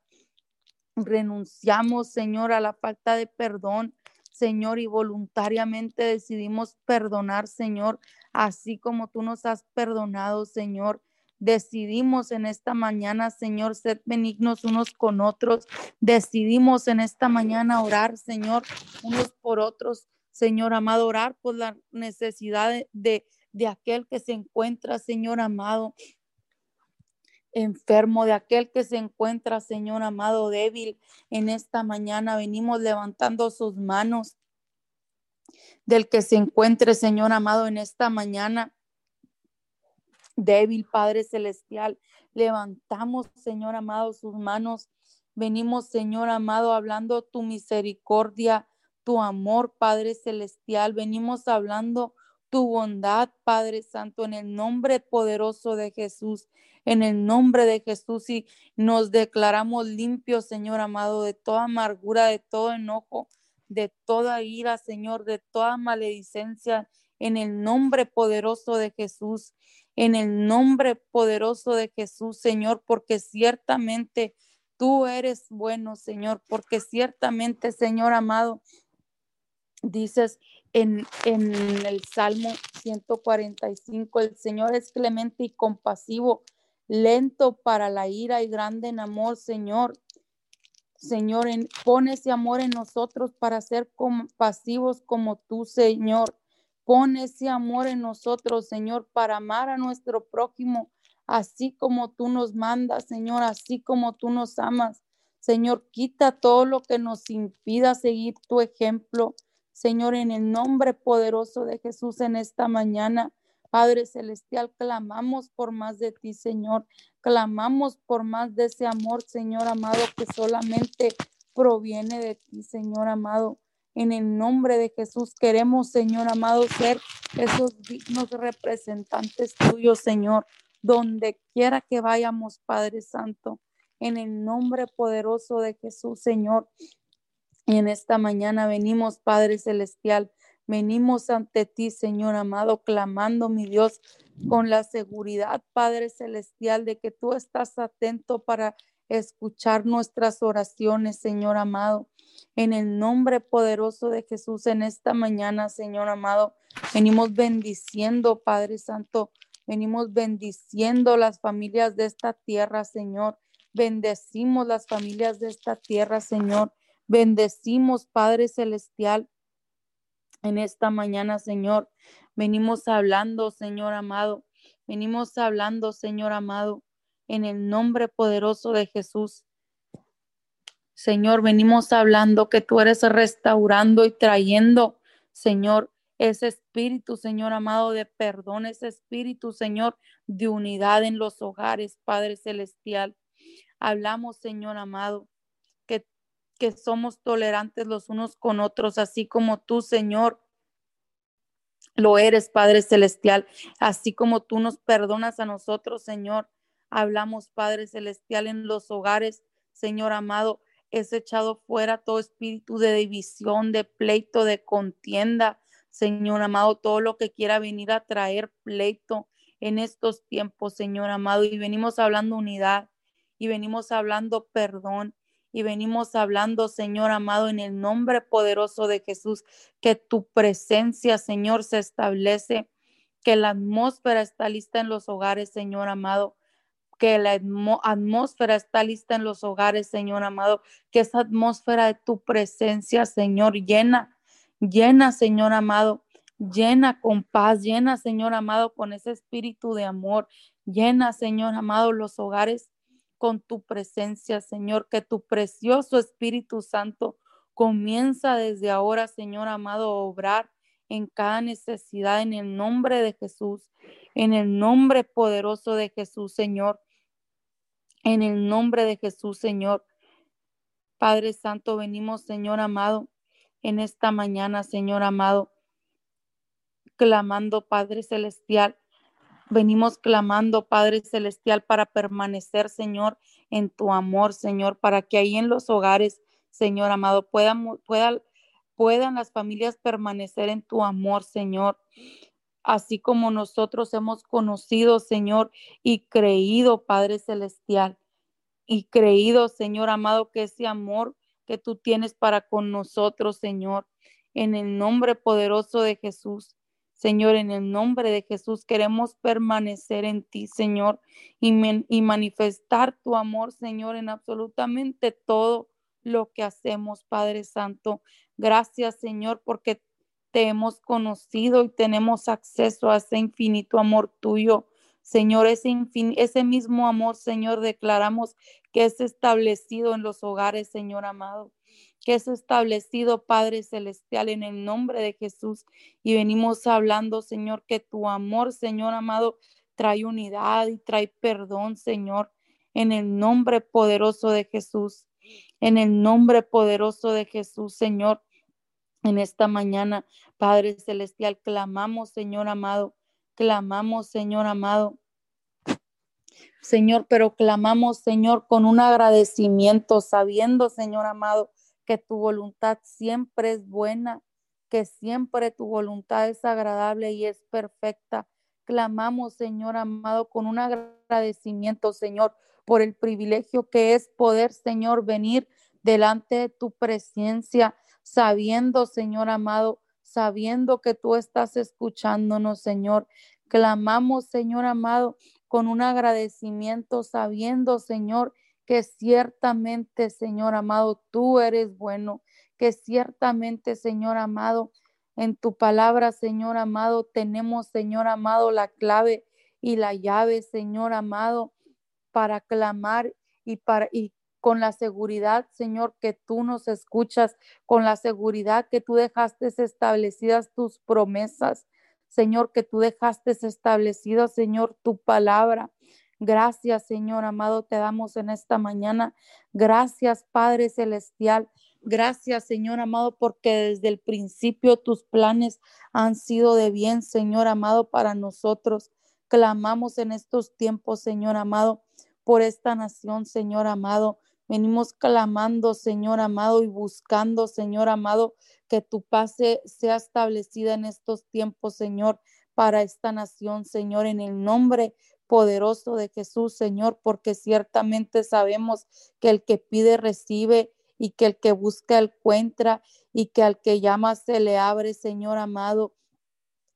Renunciamos, Señor, a la falta de perdón, Señor, y voluntariamente decidimos perdonar, Señor, así como tú nos has perdonado, Señor. Decidimos en esta mañana, Señor, ser benignos unos con otros. Decidimos en esta mañana orar, Señor, unos por otros. Señor amado, orar por la necesidad de, de, aquel que se encuentra, Señor amado, enfermo, de aquel que se encuentra, Señor amado, débil. En esta mañana venimos levantando sus manos del que se encuentre, Señor amado, en esta mañana débil, Padre Celestial. Levantamos, Señor amado, sus manos. Venimos, Señor amado, hablando tu misericordia, tu amor, Padre Celestial. Venimos hablando tu bondad, Padre Santo, en el nombre poderoso de Jesús, en el nombre de Jesús y nos declaramos limpios, Señor amado, de toda amargura, de todo enojo, de toda ira, Señor, de toda maledicencia, en el nombre poderoso de Jesús en el nombre poderoso de Jesús, Señor, porque ciertamente tú eres bueno, Señor, porque ciertamente, Señor amado, dices en, en el Salmo 145, el Señor es clemente y compasivo, lento para la ira y grande en amor, Señor. Señor, pon ese amor en nosotros para ser compasivos como tú, Señor. Pon ese amor en nosotros, Señor, para amar a nuestro prójimo, así como tú nos mandas, Señor, así como tú nos amas. Señor, quita todo lo que nos impida seguir tu ejemplo. Señor, en el nombre poderoso de Jesús en esta mañana, Padre Celestial, clamamos por más de ti, Señor. Clamamos por más de ese amor, Señor amado, que solamente proviene de ti, Señor amado. En el nombre de Jesús queremos, Señor amado, ser esos dignos representantes tuyos, Señor, donde quiera que vayamos, Padre Santo. En el nombre poderoso de Jesús, Señor. Y en esta mañana venimos, Padre Celestial, venimos ante ti, Señor amado, clamando, mi Dios, con la seguridad, Padre Celestial, de que tú estás atento para escuchar nuestras oraciones, Señor amado. En el nombre poderoso de Jesús en esta mañana, Señor amado, venimos bendiciendo, Padre Santo, venimos bendiciendo las familias de esta tierra, Señor. Bendecimos las familias de esta tierra, Señor. Bendecimos, Padre Celestial, en esta mañana, Señor. Venimos hablando, Señor amado. Venimos hablando, Señor amado, en el nombre poderoso de Jesús. Señor, venimos hablando que tú eres restaurando y trayendo, Señor, ese espíritu, Señor amado, de perdón, ese espíritu, Señor, de unidad en los hogares, Padre Celestial. Hablamos, Señor amado, que somos tolerantes los unos con otros, así como tú, Señor, lo eres, Padre Celestial, así como tú nos perdonas a nosotros, Señor. Hablamos, Padre Celestial, en los hogares, Señor amado, es echado fuera todo espíritu de división, de pleito, de contienda. Señor amado, todo lo que quiera venir a traer pleito en estos tiempos, Señor amado. Y venimos hablando unidad y venimos hablando perdón y venimos hablando, Señor amado, en el nombre poderoso de Jesús, que tu presencia, Señor, se establece, que la atmósfera está lista en los hogares, Señor amado que la atmósfera está lista en los hogares, Señor amado, que esa atmósfera de tu presencia, Señor, llena, llena, Señor amado, llena con paz, llena, Señor amado, con ese espíritu de amor, llena, Señor amado, los hogares con tu presencia, Señor, que tu precioso Espíritu Santo comienza desde ahora, Señor amado, a obrar en cada necesidad en el nombre de Jesús, en el nombre poderoso de Jesús, Señor. En el nombre de Jesús, Señor. Padre Santo, venimos, Señor amado, en esta mañana, Señor amado, clamando, Padre Celestial. Venimos clamando, Padre Celestial, para permanecer, Señor, en tu amor, Señor, para que ahí en los hogares, Señor amado, puedan, las familias permanecer en tu amor, Señor así como nosotros hemos conocido, Señor, y creído, Padre Celestial, y creído, Señor amado, que ese amor que tú tienes para con nosotros, Señor, en el nombre poderoso de Jesús. Señor, en el nombre de Jesús queremos permanecer en ti, Señor, y, y manifestar tu amor, Señor, en absolutamente todo lo que hacemos, Padre Santo. Gracias, Señor, porque te hemos conocido y tenemos acceso a ese infinito amor tuyo. Señor, ese, ese mismo amor, Señor, declaramos que es establecido en los hogares, Señor amado, que es establecido, Padre Celestial, en el nombre de Jesús. Y venimos hablando, Señor, que tu amor, Señor amado, trae unidad y trae perdón, Señor, en el nombre poderoso de Jesús. En el nombre poderoso de Jesús, Señor. En esta mañana, Padre Celestial, clamamos, Señor amado, clamamos, Señor amado. Señor, pero clamamos, Señor, con un agradecimiento, sabiendo, Señor amado, que tu voluntad siempre es buena, que siempre tu voluntad es agradable y es perfecta. Clamamos, Señor amado, con un agradecimiento, Señor, por el privilegio que es poder, Señor, venir delante de tu presencia, sabiendo, Señor amado, sabiendo que tú estás escuchándonos, Señor. Clamamos, Señor amado, con un agradecimiento, sabiendo, Señor, que ciertamente, Señor amado, tú eres bueno, que ciertamente, Señor amado, en tu palabra, Señor amado, tenemos, Señor amado, la clave y la llave, Señor amado, para clamar y para y con la seguridad, Señor, que tú nos escuchas, con la seguridad que tú dejaste establecidas tus promesas, Señor, que tú dejaste establecida, Señor, tu palabra. Gracias, Señor amado, te damos en esta mañana. Gracias, Padre Celestial. Gracias, Señor amado, porque desde el principio tus planes han sido de bien, Señor amado, para nosotros. Clamamos en estos tiempos, Señor amado, por esta nación, Señor amado. Venimos clamando, Señor amado, y buscando, Señor amado, que tu paz sea establecida en estos tiempos, Señor, para esta nación, Señor, en el nombre poderoso de Jesús, Señor, porque ciertamente sabemos que el que pide recibe y que el que busca encuentra y que al que llama se le abre, Señor amado.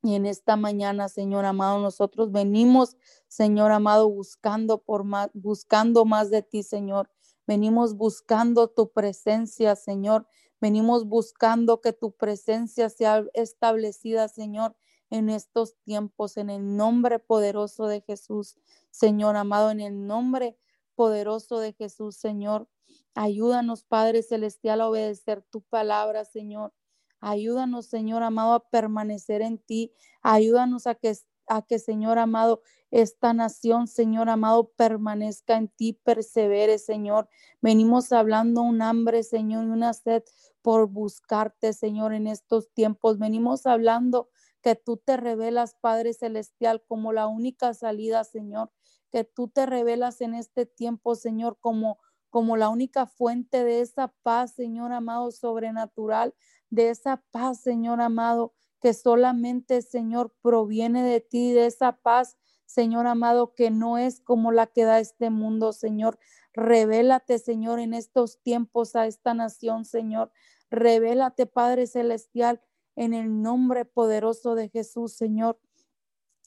Y en esta mañana, Señor amado, nosotros venimos, Señor amado, buscando por más, buscando más de ti, Señor. Venimos buscando tu presencia, Señor. Venimos buscando que tu presencia sea establecida, Señor, en estos tiempos, en el nombre poderoso de Jesús, Señor amado, en el nombre poderoso de Jesús, Señor. Ayúdanos, Padre Celestial, a obedecer tu palabra, Señor. Ayúdanos, Señor amado, a permanecer en ti. Ayúdanos a que a que, Señor amado, esta nación, Señor amado, permanezca en ti, persevere, Señor. Venimos hablando un hambre, Señor, y una sed por buscarte, Señor, en estos tiempos. Venimos hablando que tú te revelas, Padre Celestial, como la única salida, Señor. Que tú te revelas en este tiempo, Señor, como como la única fuente de esa paz, Señor amado, sobrenatural, de esa paz, Señor amado, que solamente, Señor, proviene de ti, de esa paz, Señor amado, que no es como la que da este mundo, Señor. Revélate, Señor, en estos tiempos a esta nación, Señor. Revélate, Padre Celestial, en el nombre poderoso de Jesús, Señor.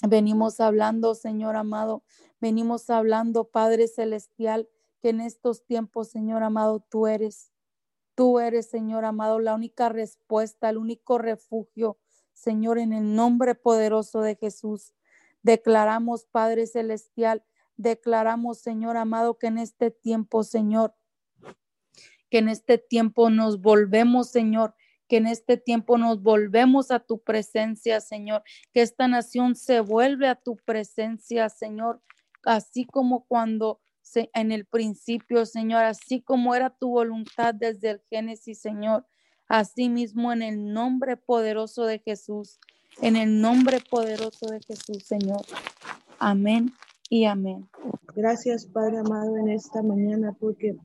Venimos hablando, Señor amado, venimos hablando, Padre Celestial, que en estos tiempos, Señor amado, tú eres. Tú eres, Señor amado, la única respuesta, el único refugio, Señor, en el nombre poderoso de Jesús. Declaramos, Padre Celestial, declaramos, Señor amado, que en este tiempo, Señor, que en este tiempo nos volvemos, Señor, que en este tiempo nos volvemos a tu presencia, Señor, que esta nación se vuelve a tu presencia, Señor, así como cuando en el principio, Señor, así como era tu voluntad desde el Génesis, Señor. Asimismo, en el nombre poderoso de Jesús, en el nombre poderoso de Jesús, Señor. Amén y amén. Gracias, Padre amado, en esta mañana, porque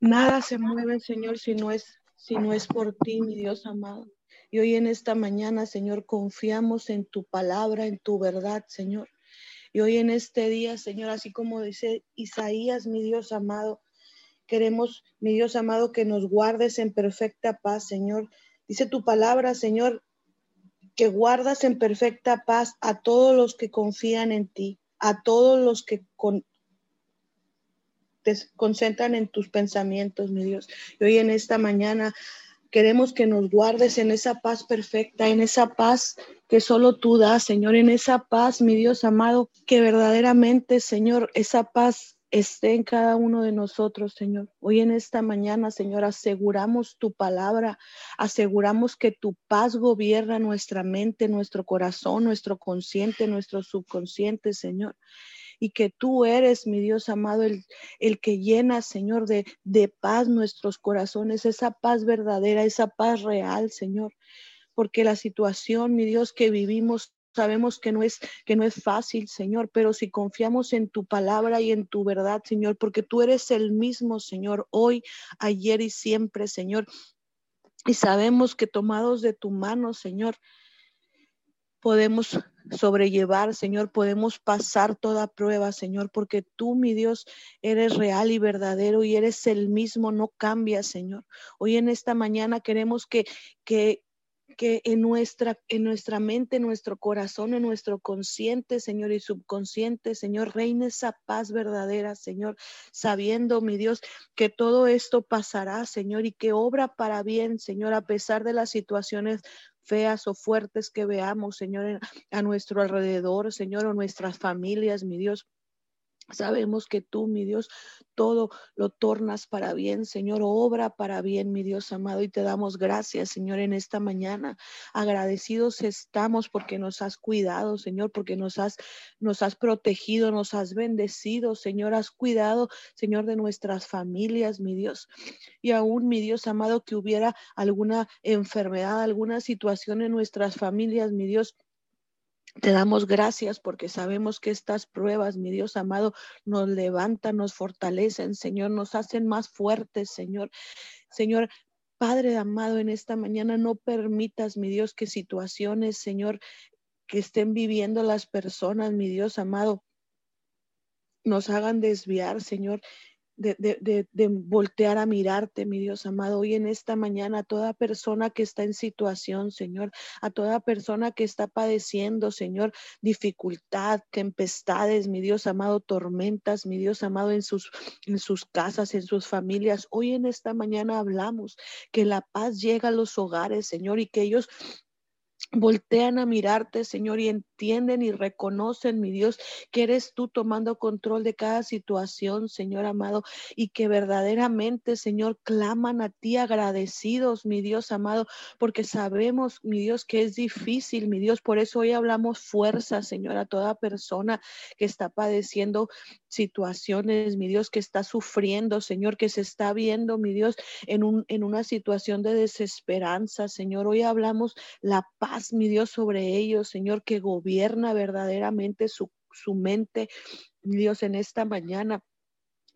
Nada se mueve, Señor, si no es, si no es por ti, mi Dios amado. Y hoy en esta mañana, Señor, confiamos en tu palabra, en tu verdad, Señor. Y hoy en este día, Señor, así como dice Isaías, mi Dios amado, queremos, mi Dios amado, que nos guardes en perfecta paz, Señor. Dice tu palabra, Señor, que guardas en perfecta paz a todos los que confían en ti, a todos los que te concentran en tus pensamientos, mi Dios. Y hoy en esta mañana queremos que nos guardes en esa paz perfecta, en esa paz que solo tú das, Señor, en esa paz, mi Dios amado, que verdaderamente, Señor, esa paz esté en cada uno de nosotros, Señor. Hoy en esta mañana, Señor, aseguramos tu palabra, aseguramos que tu paz gobierna nuestra mente, nuestro corazón, nuestro consciente, nuestro subconsciente, Señor. Y que tú eres, mi Dios amado, el, el que llena, Señor, de, de paz nuestros corazones, esa paz verdadera, esa paz real, Señor porque la situación, mi Dios, que vivimos Sabemos que no es que no es fácil, Señor, pero si confiamos en tu palabra y en tu verdad, Señor, porque tú eres el mismo, Señor, hoy, ayer y siempre, Señor. Y sabemos que tomados de tu mano, Señor, podemos sobrellevar, Señor, podemos pasar toda prueba, Señor, porque tú, mi Dios, eres real y verdadero y eres el mismo, no cambias, Señor. Hoy en esta mañana queremos que, que, que en nuestra, en nuestra mente, en nuestro corazón, en nuestro consciente, Señor, y subconsciente, Señor, reine esa paz verdadera, Señor, sabiendo, mi Dios, que todo esto pasará, Señor, y que obra para bien, Señor, a pesar de las situaciones feas o fuertes que veamos, Señor, a nuestro alrededor, Señor, o nuestras familias, mi Dios. Sabemos que tú, mi Dios, todo lo tornas para bien, Señor, obra para bien, mi Dios amado, y te damos gracias, Señor, en esta mañana. Agradecidos estamos porque nos has cuidado, Señor, porque nos has, nos has protegido, nos has bendecido, Señor, has cuidado, Señor, de nuestras familias, mi Dios. Y aún, mi Dios amado, que hubiera alguna enfermedad, alguna situación en nuestras familias, mi Dios, te damos gracias porque sabemos que estas pruebas, mi Dios amado, nos levantan, nos fortalecen, Señor, nos hacen más fuertes, Señor. Señor, Padre amado, en esta mañana no permitas, mi Dios, que situaciones, Señor, que estén viviendo las personas, mi Dios amado, nos hagan desviar, Señor, de, voltear a mirarte, mi Dios amado, hoy en esta mañana, a toda persona que está en situación, Señor, a toda persona que está padeciendo, Señor, dificultad, tempestades, mi Dios amado, tormentas, mi Dios amado, en sus, en sus casas, en sus familias. Hoy en esta mañana hablamos que la paz llega a los hogares, Señor, y que ellos voltean a mirarte, Señor, y entienden y reconocen, mi Dios, que eres tú tomando control de cada situación, Señor amado, y que verdaderamente, Señor, claman a ti agradecidos, mi Dios amado, porque sabemos, mi Dios, que es difícil, mi Dios, por eso hoy hablamos fuerza, Señor, a toda persona que está padeciendo situaciones, mi Dios, que está sufriendo, Señor, que se está viendo, mi Dios, en, un, en una situación de desesperanza, Señor. Hoy hablamos la paz, mi Dios, sobre ellos, Señor, que gobierna verdaderamente su, su mente, mi Dios, en esta mañana.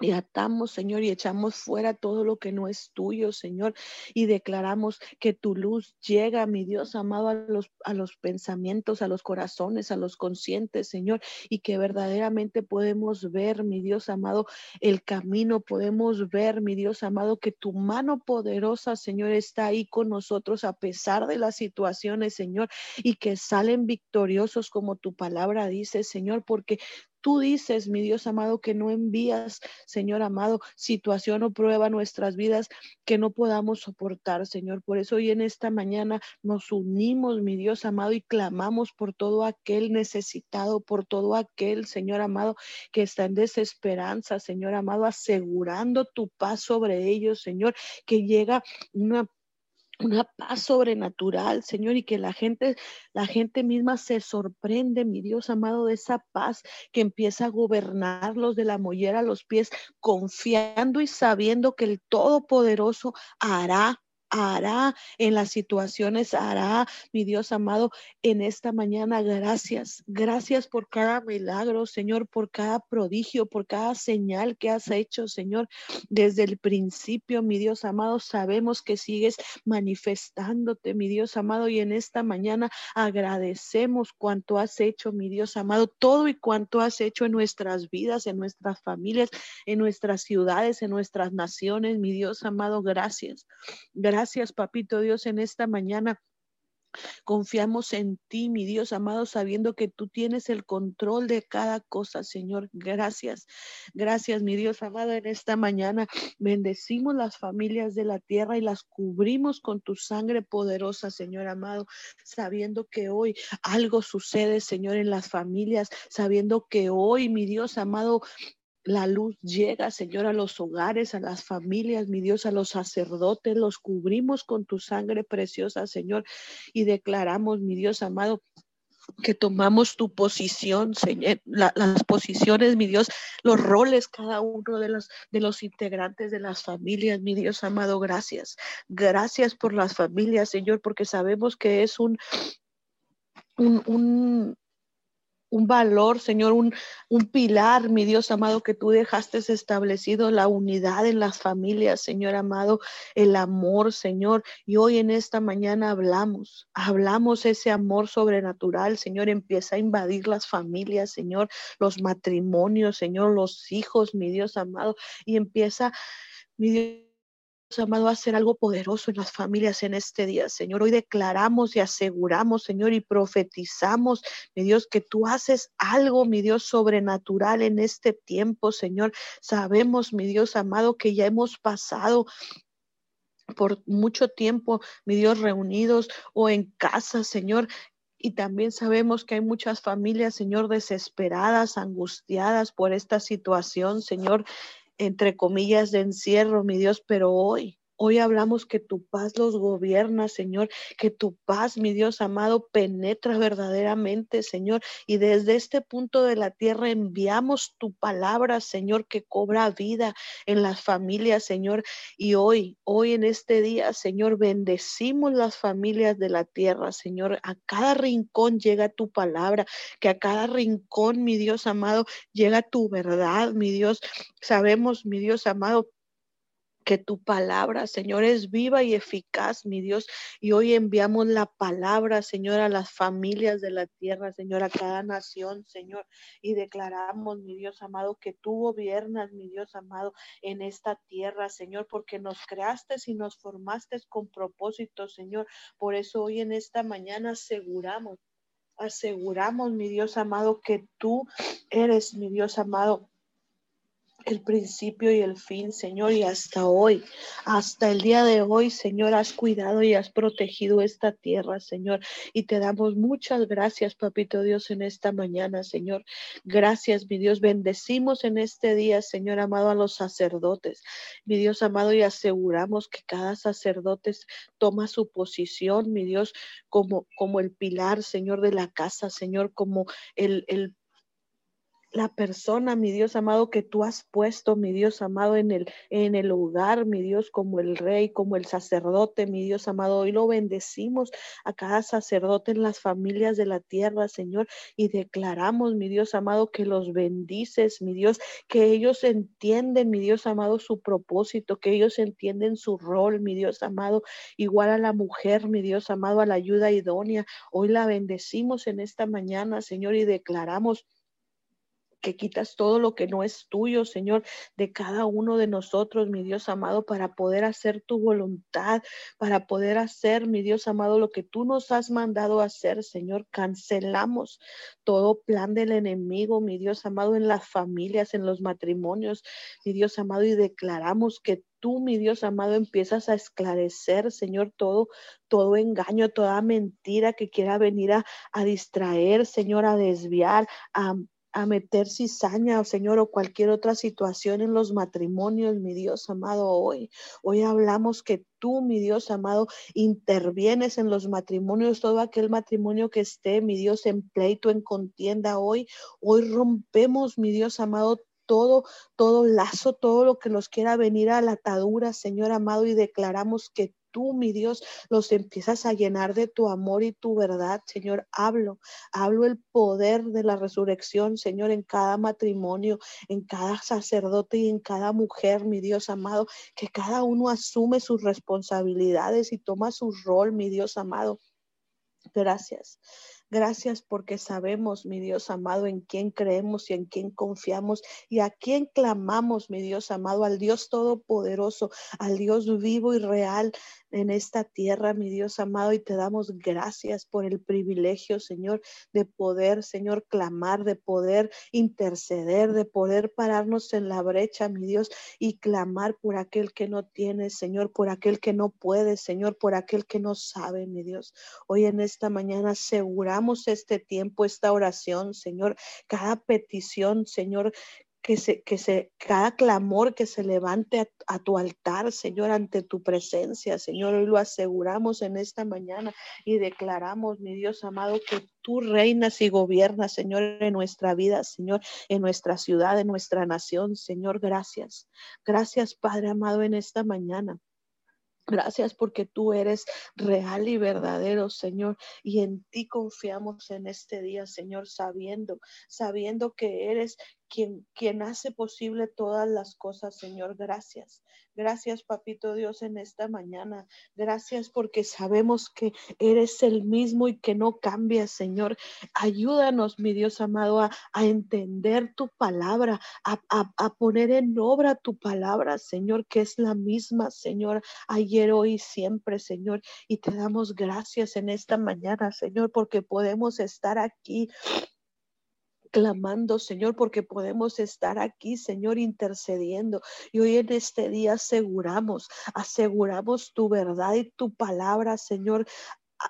Y atamos, Señor, y echamos fuera todo lo que no es tuyo, Señor, y declaramos que tu luz llega, mi Dios amado, a los, a los pensamientos, a los corazones, a los conscientes, Señor, y que verdaderamente podemos ver, mi Dios amado, el camino, podemos ver, mi Dios amado, que tu mano poderosa, Señor, está ahí con nosotros a pesar de las situaciones, Señor, y que salen victoriosos como tu palabra dice, Señor, porque Tú dices, mi Dios amado, que no envías, Señor amado, situación o prueba a nuestras vidas que no podamos soportar, Señor. Por eso hoy en esta mañana nos unimos, mi Dios amado, y clamamos por todo aquel necesitado, por todo aquel, Señor amado, que está en desesperanza, Señor amado, asegurando tu paz sobre ellos, Señor, que llega una una paz sobrenatural, Señor, y que la gente, la gente misma se sorprende, mi Dios amado, de esa paz que empieza a gobernarlos de la mollera a los pies, confiando y sabiendo que el Todopoderoso hará hará en las situaciones, hará, mi Dios amado, en esta mañana. Gracias, gracias por cada milagro, Señor, por cada prodigio, por cada señal que has hecho, Señor. Desde el principio, mi Dios amado, sabemos que sigues manifestándote, mi Dios amado, y en esta mañana agradecemos cuanto has hecho, mi Dios amado, todo y cuanto has hecho en nuestras vidas, en nuestras familias, en nuestras ciudades, en nuestras naciones, mi Dios amado, gracias. Gracias Gracias, papito Dios, en esta mañana. Confiamos en ti, mi Dios amado, sabiendo que tú tienes el control de cada cosa, Señor. Gracias, gracias, mi Dios amado, en esta mañana. Bendecimos las familias de la tierra y las cubrimos con tu sangre poderosa, Señor amado, sabiendo que hoy algo sucede, Señor, en las familias, sabiendo que hoy, mi Dios amado, la luz llega, Señor, a los hogares, a las familias, mi Dios, a los sacerdotes, los cubrimos con tu sangre preciosa, Señor, y declaramos, mi Dios amado, que tomamos tu posición, Señor, las posiciones, mi Dios, los roles, cada uno de los, de los integrantes de las familias, mi Dios amado, gracias. Gracias por las familias, Señor, porque sabemos que es un, un, un, un valor, Señor, un, un, pilar, mi Dios amado, que tú dejaste establecido, la unidad en las familias, Señor amado, el amor, Señor. Y hoy en esta mañana hablamos, hablamos ese amor sobrenatural, Señor, empieza a invadir las familias, Señor, los matrimonios, Señor, los hijos, mi Dios amado, y empieza, mi Dios amado, a hacer algo poderoso en las familias en este día, Señor. Hoy declaramos y aseguramos, Señor, y profetizamos, mi Dios, que tú haces algo, mi Dios, sobrenatural en este tiempo, Señor. Sabemos, mi Dios amado, que ya hemos pasado por mucho tiempo, mi Dios, reunidos o en casa, Señor, y también sabemos que hay muchas familias, Señor, desesperadas, angustiadas por esta situación, Señor entre comillas, de encierro, mi Dios, pero hoy Hoy hablamos que tu paz los gobierna, Señor, que tu paz, mi Dios amado, penetra verdaderamente, Señor. Y desde este punto de la tierra enviamos tu palabra, Señor, que cobra vida en las familias, Señor. Y hoy, hoy en este día, Señor, bendecimos las familias de la tierra, Señor. A cada rincón llega tu palabra, que a cada rincón, mi Dios amado, llega tu verdad, mi Dios. Sabemos, mi Dios amado, que tu palabra, Señor, es viva y eficaz, mi Dios. Y hoy enviamos la palabra, Señor, a las familias de la tierra, Señor, a cada nación, Señor. Y declaramos, mi Dios amado, que tú gobiernas, mi Dios amado, en esta tierra, Señor, porque nos creaste y nos formaste con propósito, Señor. Por eso hoy en esta mañana aseguramos, aseguramos, mi Dios amado, que tú eres, mi Dios amado el principio y el fin, Señor, y hasta hoy, hasta el día de hoy, Señor, has cuidado y has protegido esta tierra, Señor, y te damos muchas gracias, Papito Dios, en esta mañana, Señor. Gracias, mi Dios, bendecimos en este día, Señor amado, a los sacerdotes, mi Dios amado, y aseguramos que cada sacerdote toma su posición, mi Dios, como, como el pilar, Señor, de la casa, Señor, como el, el la persona, mi Dios amado, que tú has puesto, mi Dios amado, en el, en el lugar, mi Dios, como el rey, como el sacerdote, mi Dios amado. Hoy lo bendecimos a cada sacerdote en las familias de la tierra, Señor, y declaramos, mi Dios amado, que los bendices, mi Dios, que ellos entienden, mi Dios amado, su propósito, que ellos entienden su rol, mi Dios amado, igual a la mujer, mi Dios amado, a la ayuda idónea. Hoy la bendecimos en esta mañana, Señor, y declaramos que quitas todo lo que no es tuyo, Señor, de cada uno de nosotros, mi Dios amado, para poder hacer tu voluntad, para poder hacer, mi Dios amado, lo que tú nos has mandado hacer, Señor. Cancelamos todo plan del enemigo, mi Dios amado, en las familias, en los matrimonios, mi Dios amado, y declaramos que tú, mi Dios amado, empiezas a esclarecer, Señor, todo, todo engaño, toda mentira que quiera venir a, a distraer, Señor, a desviar, a a meter cizaña, Señor, o cualquier otra situación en los matrimonios, mi Dios amado, hoy. Hoy hablamos que tú, mi Dios amado, intervienes en los matrimonios, todo aquel matrimonio que esté, mi Dios, en pleito, en contienda hoy. Hoy rompemos, mi Dios amado, todo, todo lazo, todo lo que nos quiera venir a la atadura, Señor amado, y declaramos que tú, mi Dios, los empiezas a llenar de tu amor y tu verdad, Señor, hablo, hablo el poder de la resurrección, Señor, en cada matrimonio, en cada sacerdote y en cada mujer, mi Dios amado, que cada uno asume sus responsabilidades y toma su rol, mi Dios amado. Gracias. Gracias porque sabemos, mi Dios amado, en quién creemos y en quién confiamos y a quién clamamos, mi Dios amado, al Dios Todopoderoso, al Dios vivo y real, en esta tierra, mi Dios amado, y te damos gracias por el privilegio, Señor, de poder, Señor, clamar, de poder interceder, de poder pararnos en la brecha, mi Dios, y clamar por aquel que no tiene, Señor, por aquel que no puede, Señor, por aquel que no sabe, mi Dios. Hoy en esta mañana aseguramos este tiempo, esta oración, Señor, cada petición, Señor, que se, que se, cada clamor que se levante a, a, tu altar, Señor, ante tu presencia, Señor, hoy lo aseguramos en esta mañana y declaramos, mi Dios amado, que tú reinas y gobiernas, Señor, en nuestra vida, Señor, en nuestra ciudad, en nuestra nación, Señor, gracias. Gracias, Padre amado, en esta mañana. Gracias porque tú eres real y verdadero, Señor, y en ti confiamos en este día, Señor, sabiendo, sabiendo que eres quien, hace posible todas las cosas, Señor. Gracias. Gracias, Papito Dios, en esta mañana. Gracias porque sabemos que eres el mismo y que no cambias, Señor. Ayúdanos, mi Dios amado, a, entender tu palabra, a, a, a, poner en obra tu palabra, Señor, que es la misma, Señor, ayer, hoy, siempre, Señor. Y te damos gracias en esta mañana, Señor, porque podemos estar aquí clamando, Señor, porque podemos estar aquí, Señor, intercediendo. Y hoy en este día aseguramos, aseguramos tu verdad y tu palabra, Señor,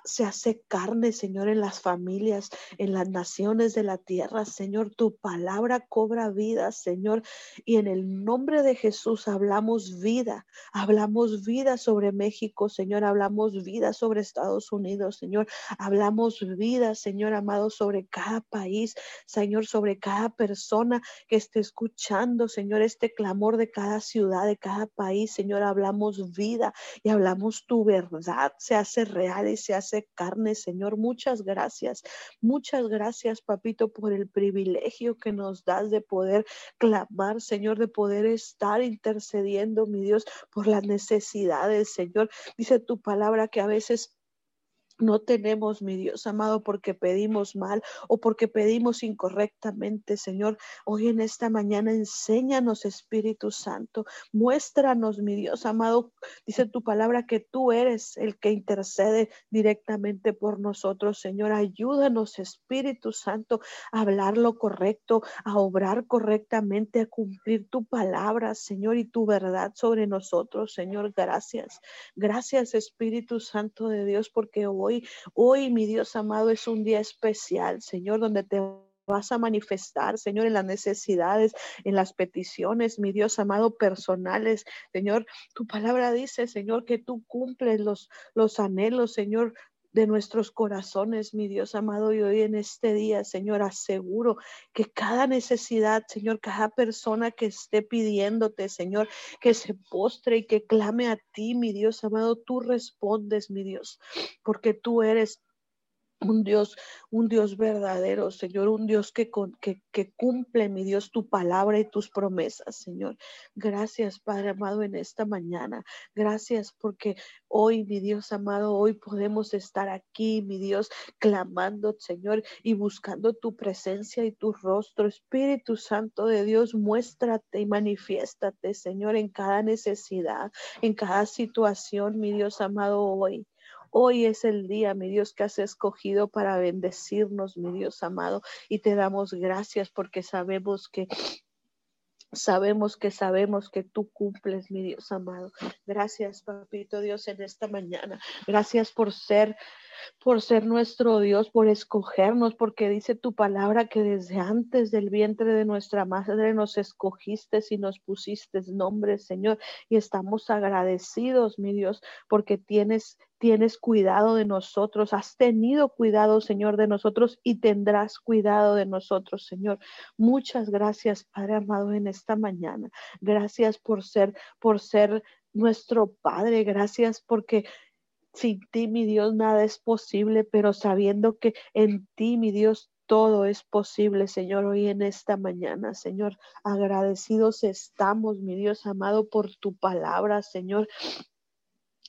se hace carne, Señor, en las familias, en las naciones de la tierra. Señor, tu palabra cobra vida, Señor. Y en el nombre de Jesús hablamos vida, hablamos vida sobre México, Señor. Hablamos vida sobre Estados Unidos, Señor. Hablamos vida, Señor amado, sobre cada país, Señor, sobre cada persona que esté escuchando, Señor, este clamor de cada ciudad, de cada país, Señor. Hablamos vida y hablamos tu verdad, se hace real y se hace hace carne, Señor. Muchas gracias. Muchas gracias, papito, por el privilegio que nos das de poder clamar, Señor, de poder estar intercediendo, mi Dios, por las necesidades, Señor. Dice tu palabra que a veces no tenemos, mi Dios amado, porque pedimos mal o porque pedimos incorrectamente, Señor. Hoy en esta mañana enséñanos, Espíritu Santo. Muéstranos, mi Dios amado. Dice tu palabra que tú eres el que intercede directamente por nosotros, Señor. Ayúdanos, Espíritu Santo, a hablar lo correcto, a obrar correctamente, a cumplir tu palabra, Señor, y tu verdad sobre nosotros, Señor. Gracias. Gracias, Espíritu Santo de Dios, porque hoy Hoy, mi Dios amado, es un día especial, Señor, donde te vas a manifestar, Señor, en las necesidades, en las peticiones, mi Dios amado, personales. Señor, tu palabra dice, Señor, que tú cumples los, los anhelos, Señor, de nuestros corazones, mi Dios amado, y hoy en este día, Señor, aseguro que cada necesidad, Señor, cada persona que esté pidiéndote, Señor, que se postre y que clame a ti, mi Dios amado, tú respondes, mi Dios, porque tú eres un Dios, un Dios verdadero, Señor, un Dios que, que, cumple, mi Dios, tu palabra y tus promesas, Señor. Gracias, Padre amado, en esta mañana. Gracias porque hoy, mi Dios amado, hoy podemos estar aquí, mi Dios, clamando, Señor, y buscando tu presencia y tu rostro. Espíritu Santo de Dios, muéstrate y manifiéstate, Señor, en cada necesidad, en cada situación, mi Dios amado, hoy. Hoy es el día, mi Dios, que has escogido para bendecirnos, mi Dios amado, y te damos gracias porque sabemos que Sabemos que sabemos que tú cumples, mi Dios amado. Gracias, papito Dios, en esta mañana. Gracias por ser por ser nuestro Dios, por escogernos, porque dice tu palabra que desde antes del vientre de nuestra madre nos escogiste y nos pusiste nombre, Señor, y estamos agradecidos, mi Dios, porque tienes tienes cuidado de nosotros, has tenido cuidado, Señor, de nosotros y tendrás cuidado de nosotros, Señor. Muchas gracias, Padre amado, en esta mañana. Gracias por ser, por ser nuestro Padre. Gracias porque sin ti, mi Dios, nada es posible, pero sabiendo que en ti, mi Dios, todo es posible, Señor, hoy en esta mañana, Señor. Agradecidos estamos, mi Dios amado, por tu palabra, Señor.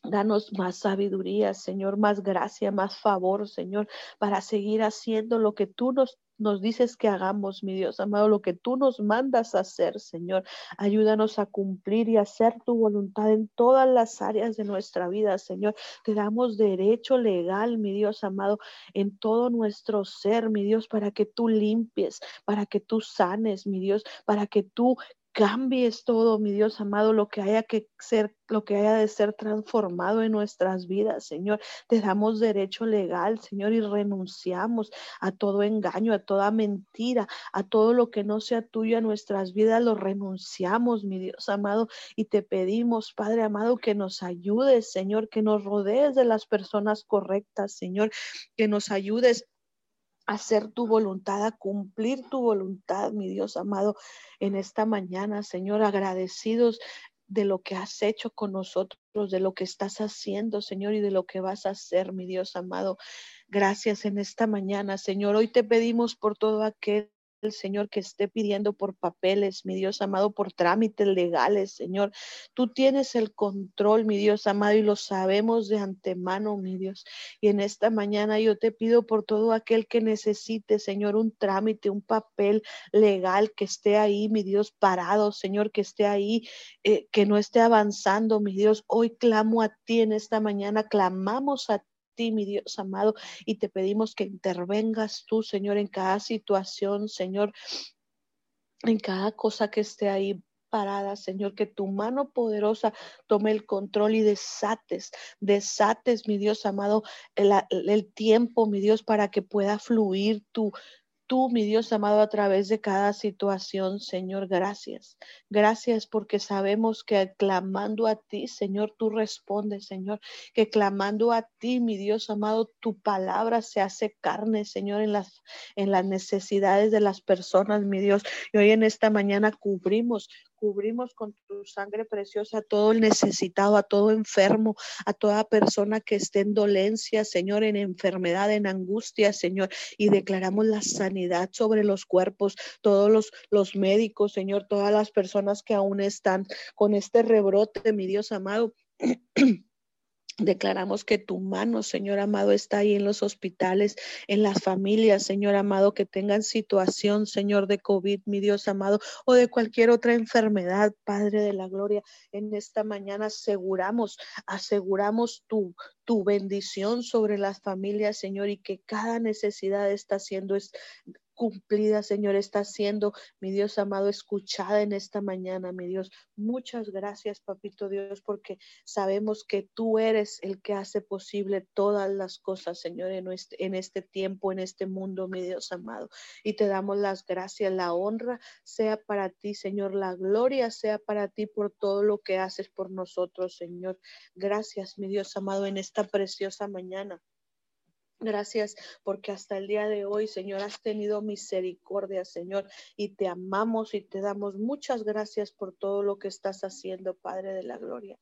Danos más sabiduría, Señor, más gracia, más favor, Señor, para seguir haciendo lo que tú nos nos dices que hagamos, mi Dios amado, lo que tú nos mandas a hacer, Señor. Ayúdanos a cumplir y hacer tu voluntad en todas las áreas de nuestra vida, Señor. Te damos derecho legal, mi Dios amado, en todo nuestro ser, mi Dios, para que tú limpies, para que tú sanes, mi Dios, para que tú cambies todo, mi Dios amado, lo que haya que ser, lo que haya de ser transformado en nuestras vidas, Señor. Te damos derecho legal, Señor, y renunciamos a todo engaño, a toda mentira, a todo lo que no sea tuyo en nuestras vidas, lo renunciamos, mi Dios amado, y te pedimos, Padre amado, que nos ayudes, Señor, que nos rodees de las personas correctas, Señor, que nos ayudes hacer tu voluntad, a cumplir tu voluntad, mi Dios amado, en esta mañana, Señor, agradecidos de lo que has hecho con nosotros, de lo que estás haciendo, Señor, y de lo que vas a hacer, mi Dios amado. Gracias en esta mañana, Señor. Hoy te pedimos por todo aquel el Señor que esté pidiendo por papeles, mi Dios amado, por trámites legales, Señor. Tú tienes el control, mi Dios amado, y lo sabemos de antemano, mi Dios. Y en esta mañana yo te pido por todo aquel que necesite, Señor, un trámite, un papel legal que esté ahí, mi Dios, parado, Señor, que esté ahí, eh, que no esté avanzando, mi Dios. Hoy clamo a ti en esta mañana, clamamos a ti ti, mi Dios amado, y te pedimos que intervengas tú, Señor, en cada situación, Señor, en cada cosa que esté ahí parada, Señor, que tu mano poderosa tome el control y desates, desates, mi Dios amado, el, el, tiempo, mi Dios, para que pueda fluir tu, tú, mi Dios amado, a través de cada situación, Señor, gracias. Gracias porque sabemos que clamando a ti, Señor, tú respondes, Señor, que clamando a ti, mi Dios amado, tu palabra se hace carne, Señor, en las, en las necesidades de las personas, mi Dios. Y hoy en esta mañana cubrimos, cubrimos con tu sangre preciosa a todo el necesitado, a todo enfermo, a toda persona que esté en dolencia, Señor, en enfermedad, en angustia, Señor, y declaramos la sanidad sobre los cuerpos, todos los, los médicos, Señor, todas las personas que aún están con este rebrote, mi Dios amado. [clears throat] Declaramos que tu mano, Señor amado, está ahí en los hospitales, en las familias, Señor amado, que tengan situación, Señor, de COVID, mi Dios amado, o de cualquier otra enfermedad, Padre de la Gloria. En esta mañana aseguramos, aseguramos tu, tu bendición sobre las familias, Señor, y que cada necesidad está siendo cumplida, Señor, está siendo, mi Dios amado, escuchada en esta mañana, mi Dios. Muchas gracias, Papito Dios, porque sabemos que tú eres el que hace posible todas las cosas, Señor, en este, en este tiempo, en este mundo, mi Dios amado. Y te damos las gracias, la honra sea para ti, Señor, la gloria sea para ti por todo lo que haces por nosotros, Señor. Gracias, mi Dios amado, en esta preciosa mañana. Gracias porque hasta el día de hoy, Señor, has tenido misericordia, Señor, y te amamos y te damos muchas gracias por todo lo que estás haciendo, Padre de la Gloria.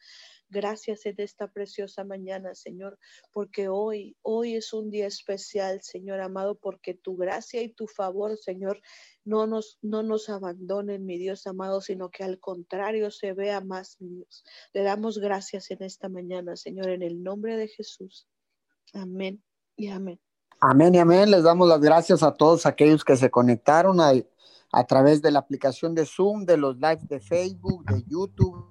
Gracias en esta preciosa mañana, Señor, porque hoy, hoy es un día especial, Señor amado, porque tu gracia y tu favor, Señor, no nos, no nos abandonen, mi Dios amado, sino que al contrario se vea más, mi Dios. Le damos gracias en esta mañana, Señor, en el nombre de Jesús. Amén amén. Amén y amén. Les damos las gracias a todos aquellos que se conectaron a, través de la aplicación de Zoom, de los lives de Facebook, de YouTube,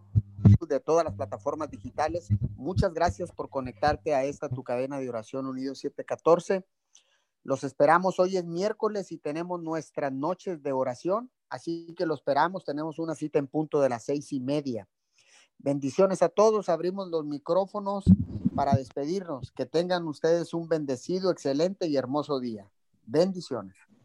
de todas las plataformas digitales. Muchas gracias por conectarte a esta tu cadena de oración Unido 714. Los esperamos hoy es miércoles y tenemos nuestras noches de oración, así que lo esperamos. Tenemos una cita en punto de las seis y media. Bendiciones a todos. Abrimos los micrófonos para despedirnos. Que tengan ustedes un bendecido, excelente y hermoso día. Bendiciones.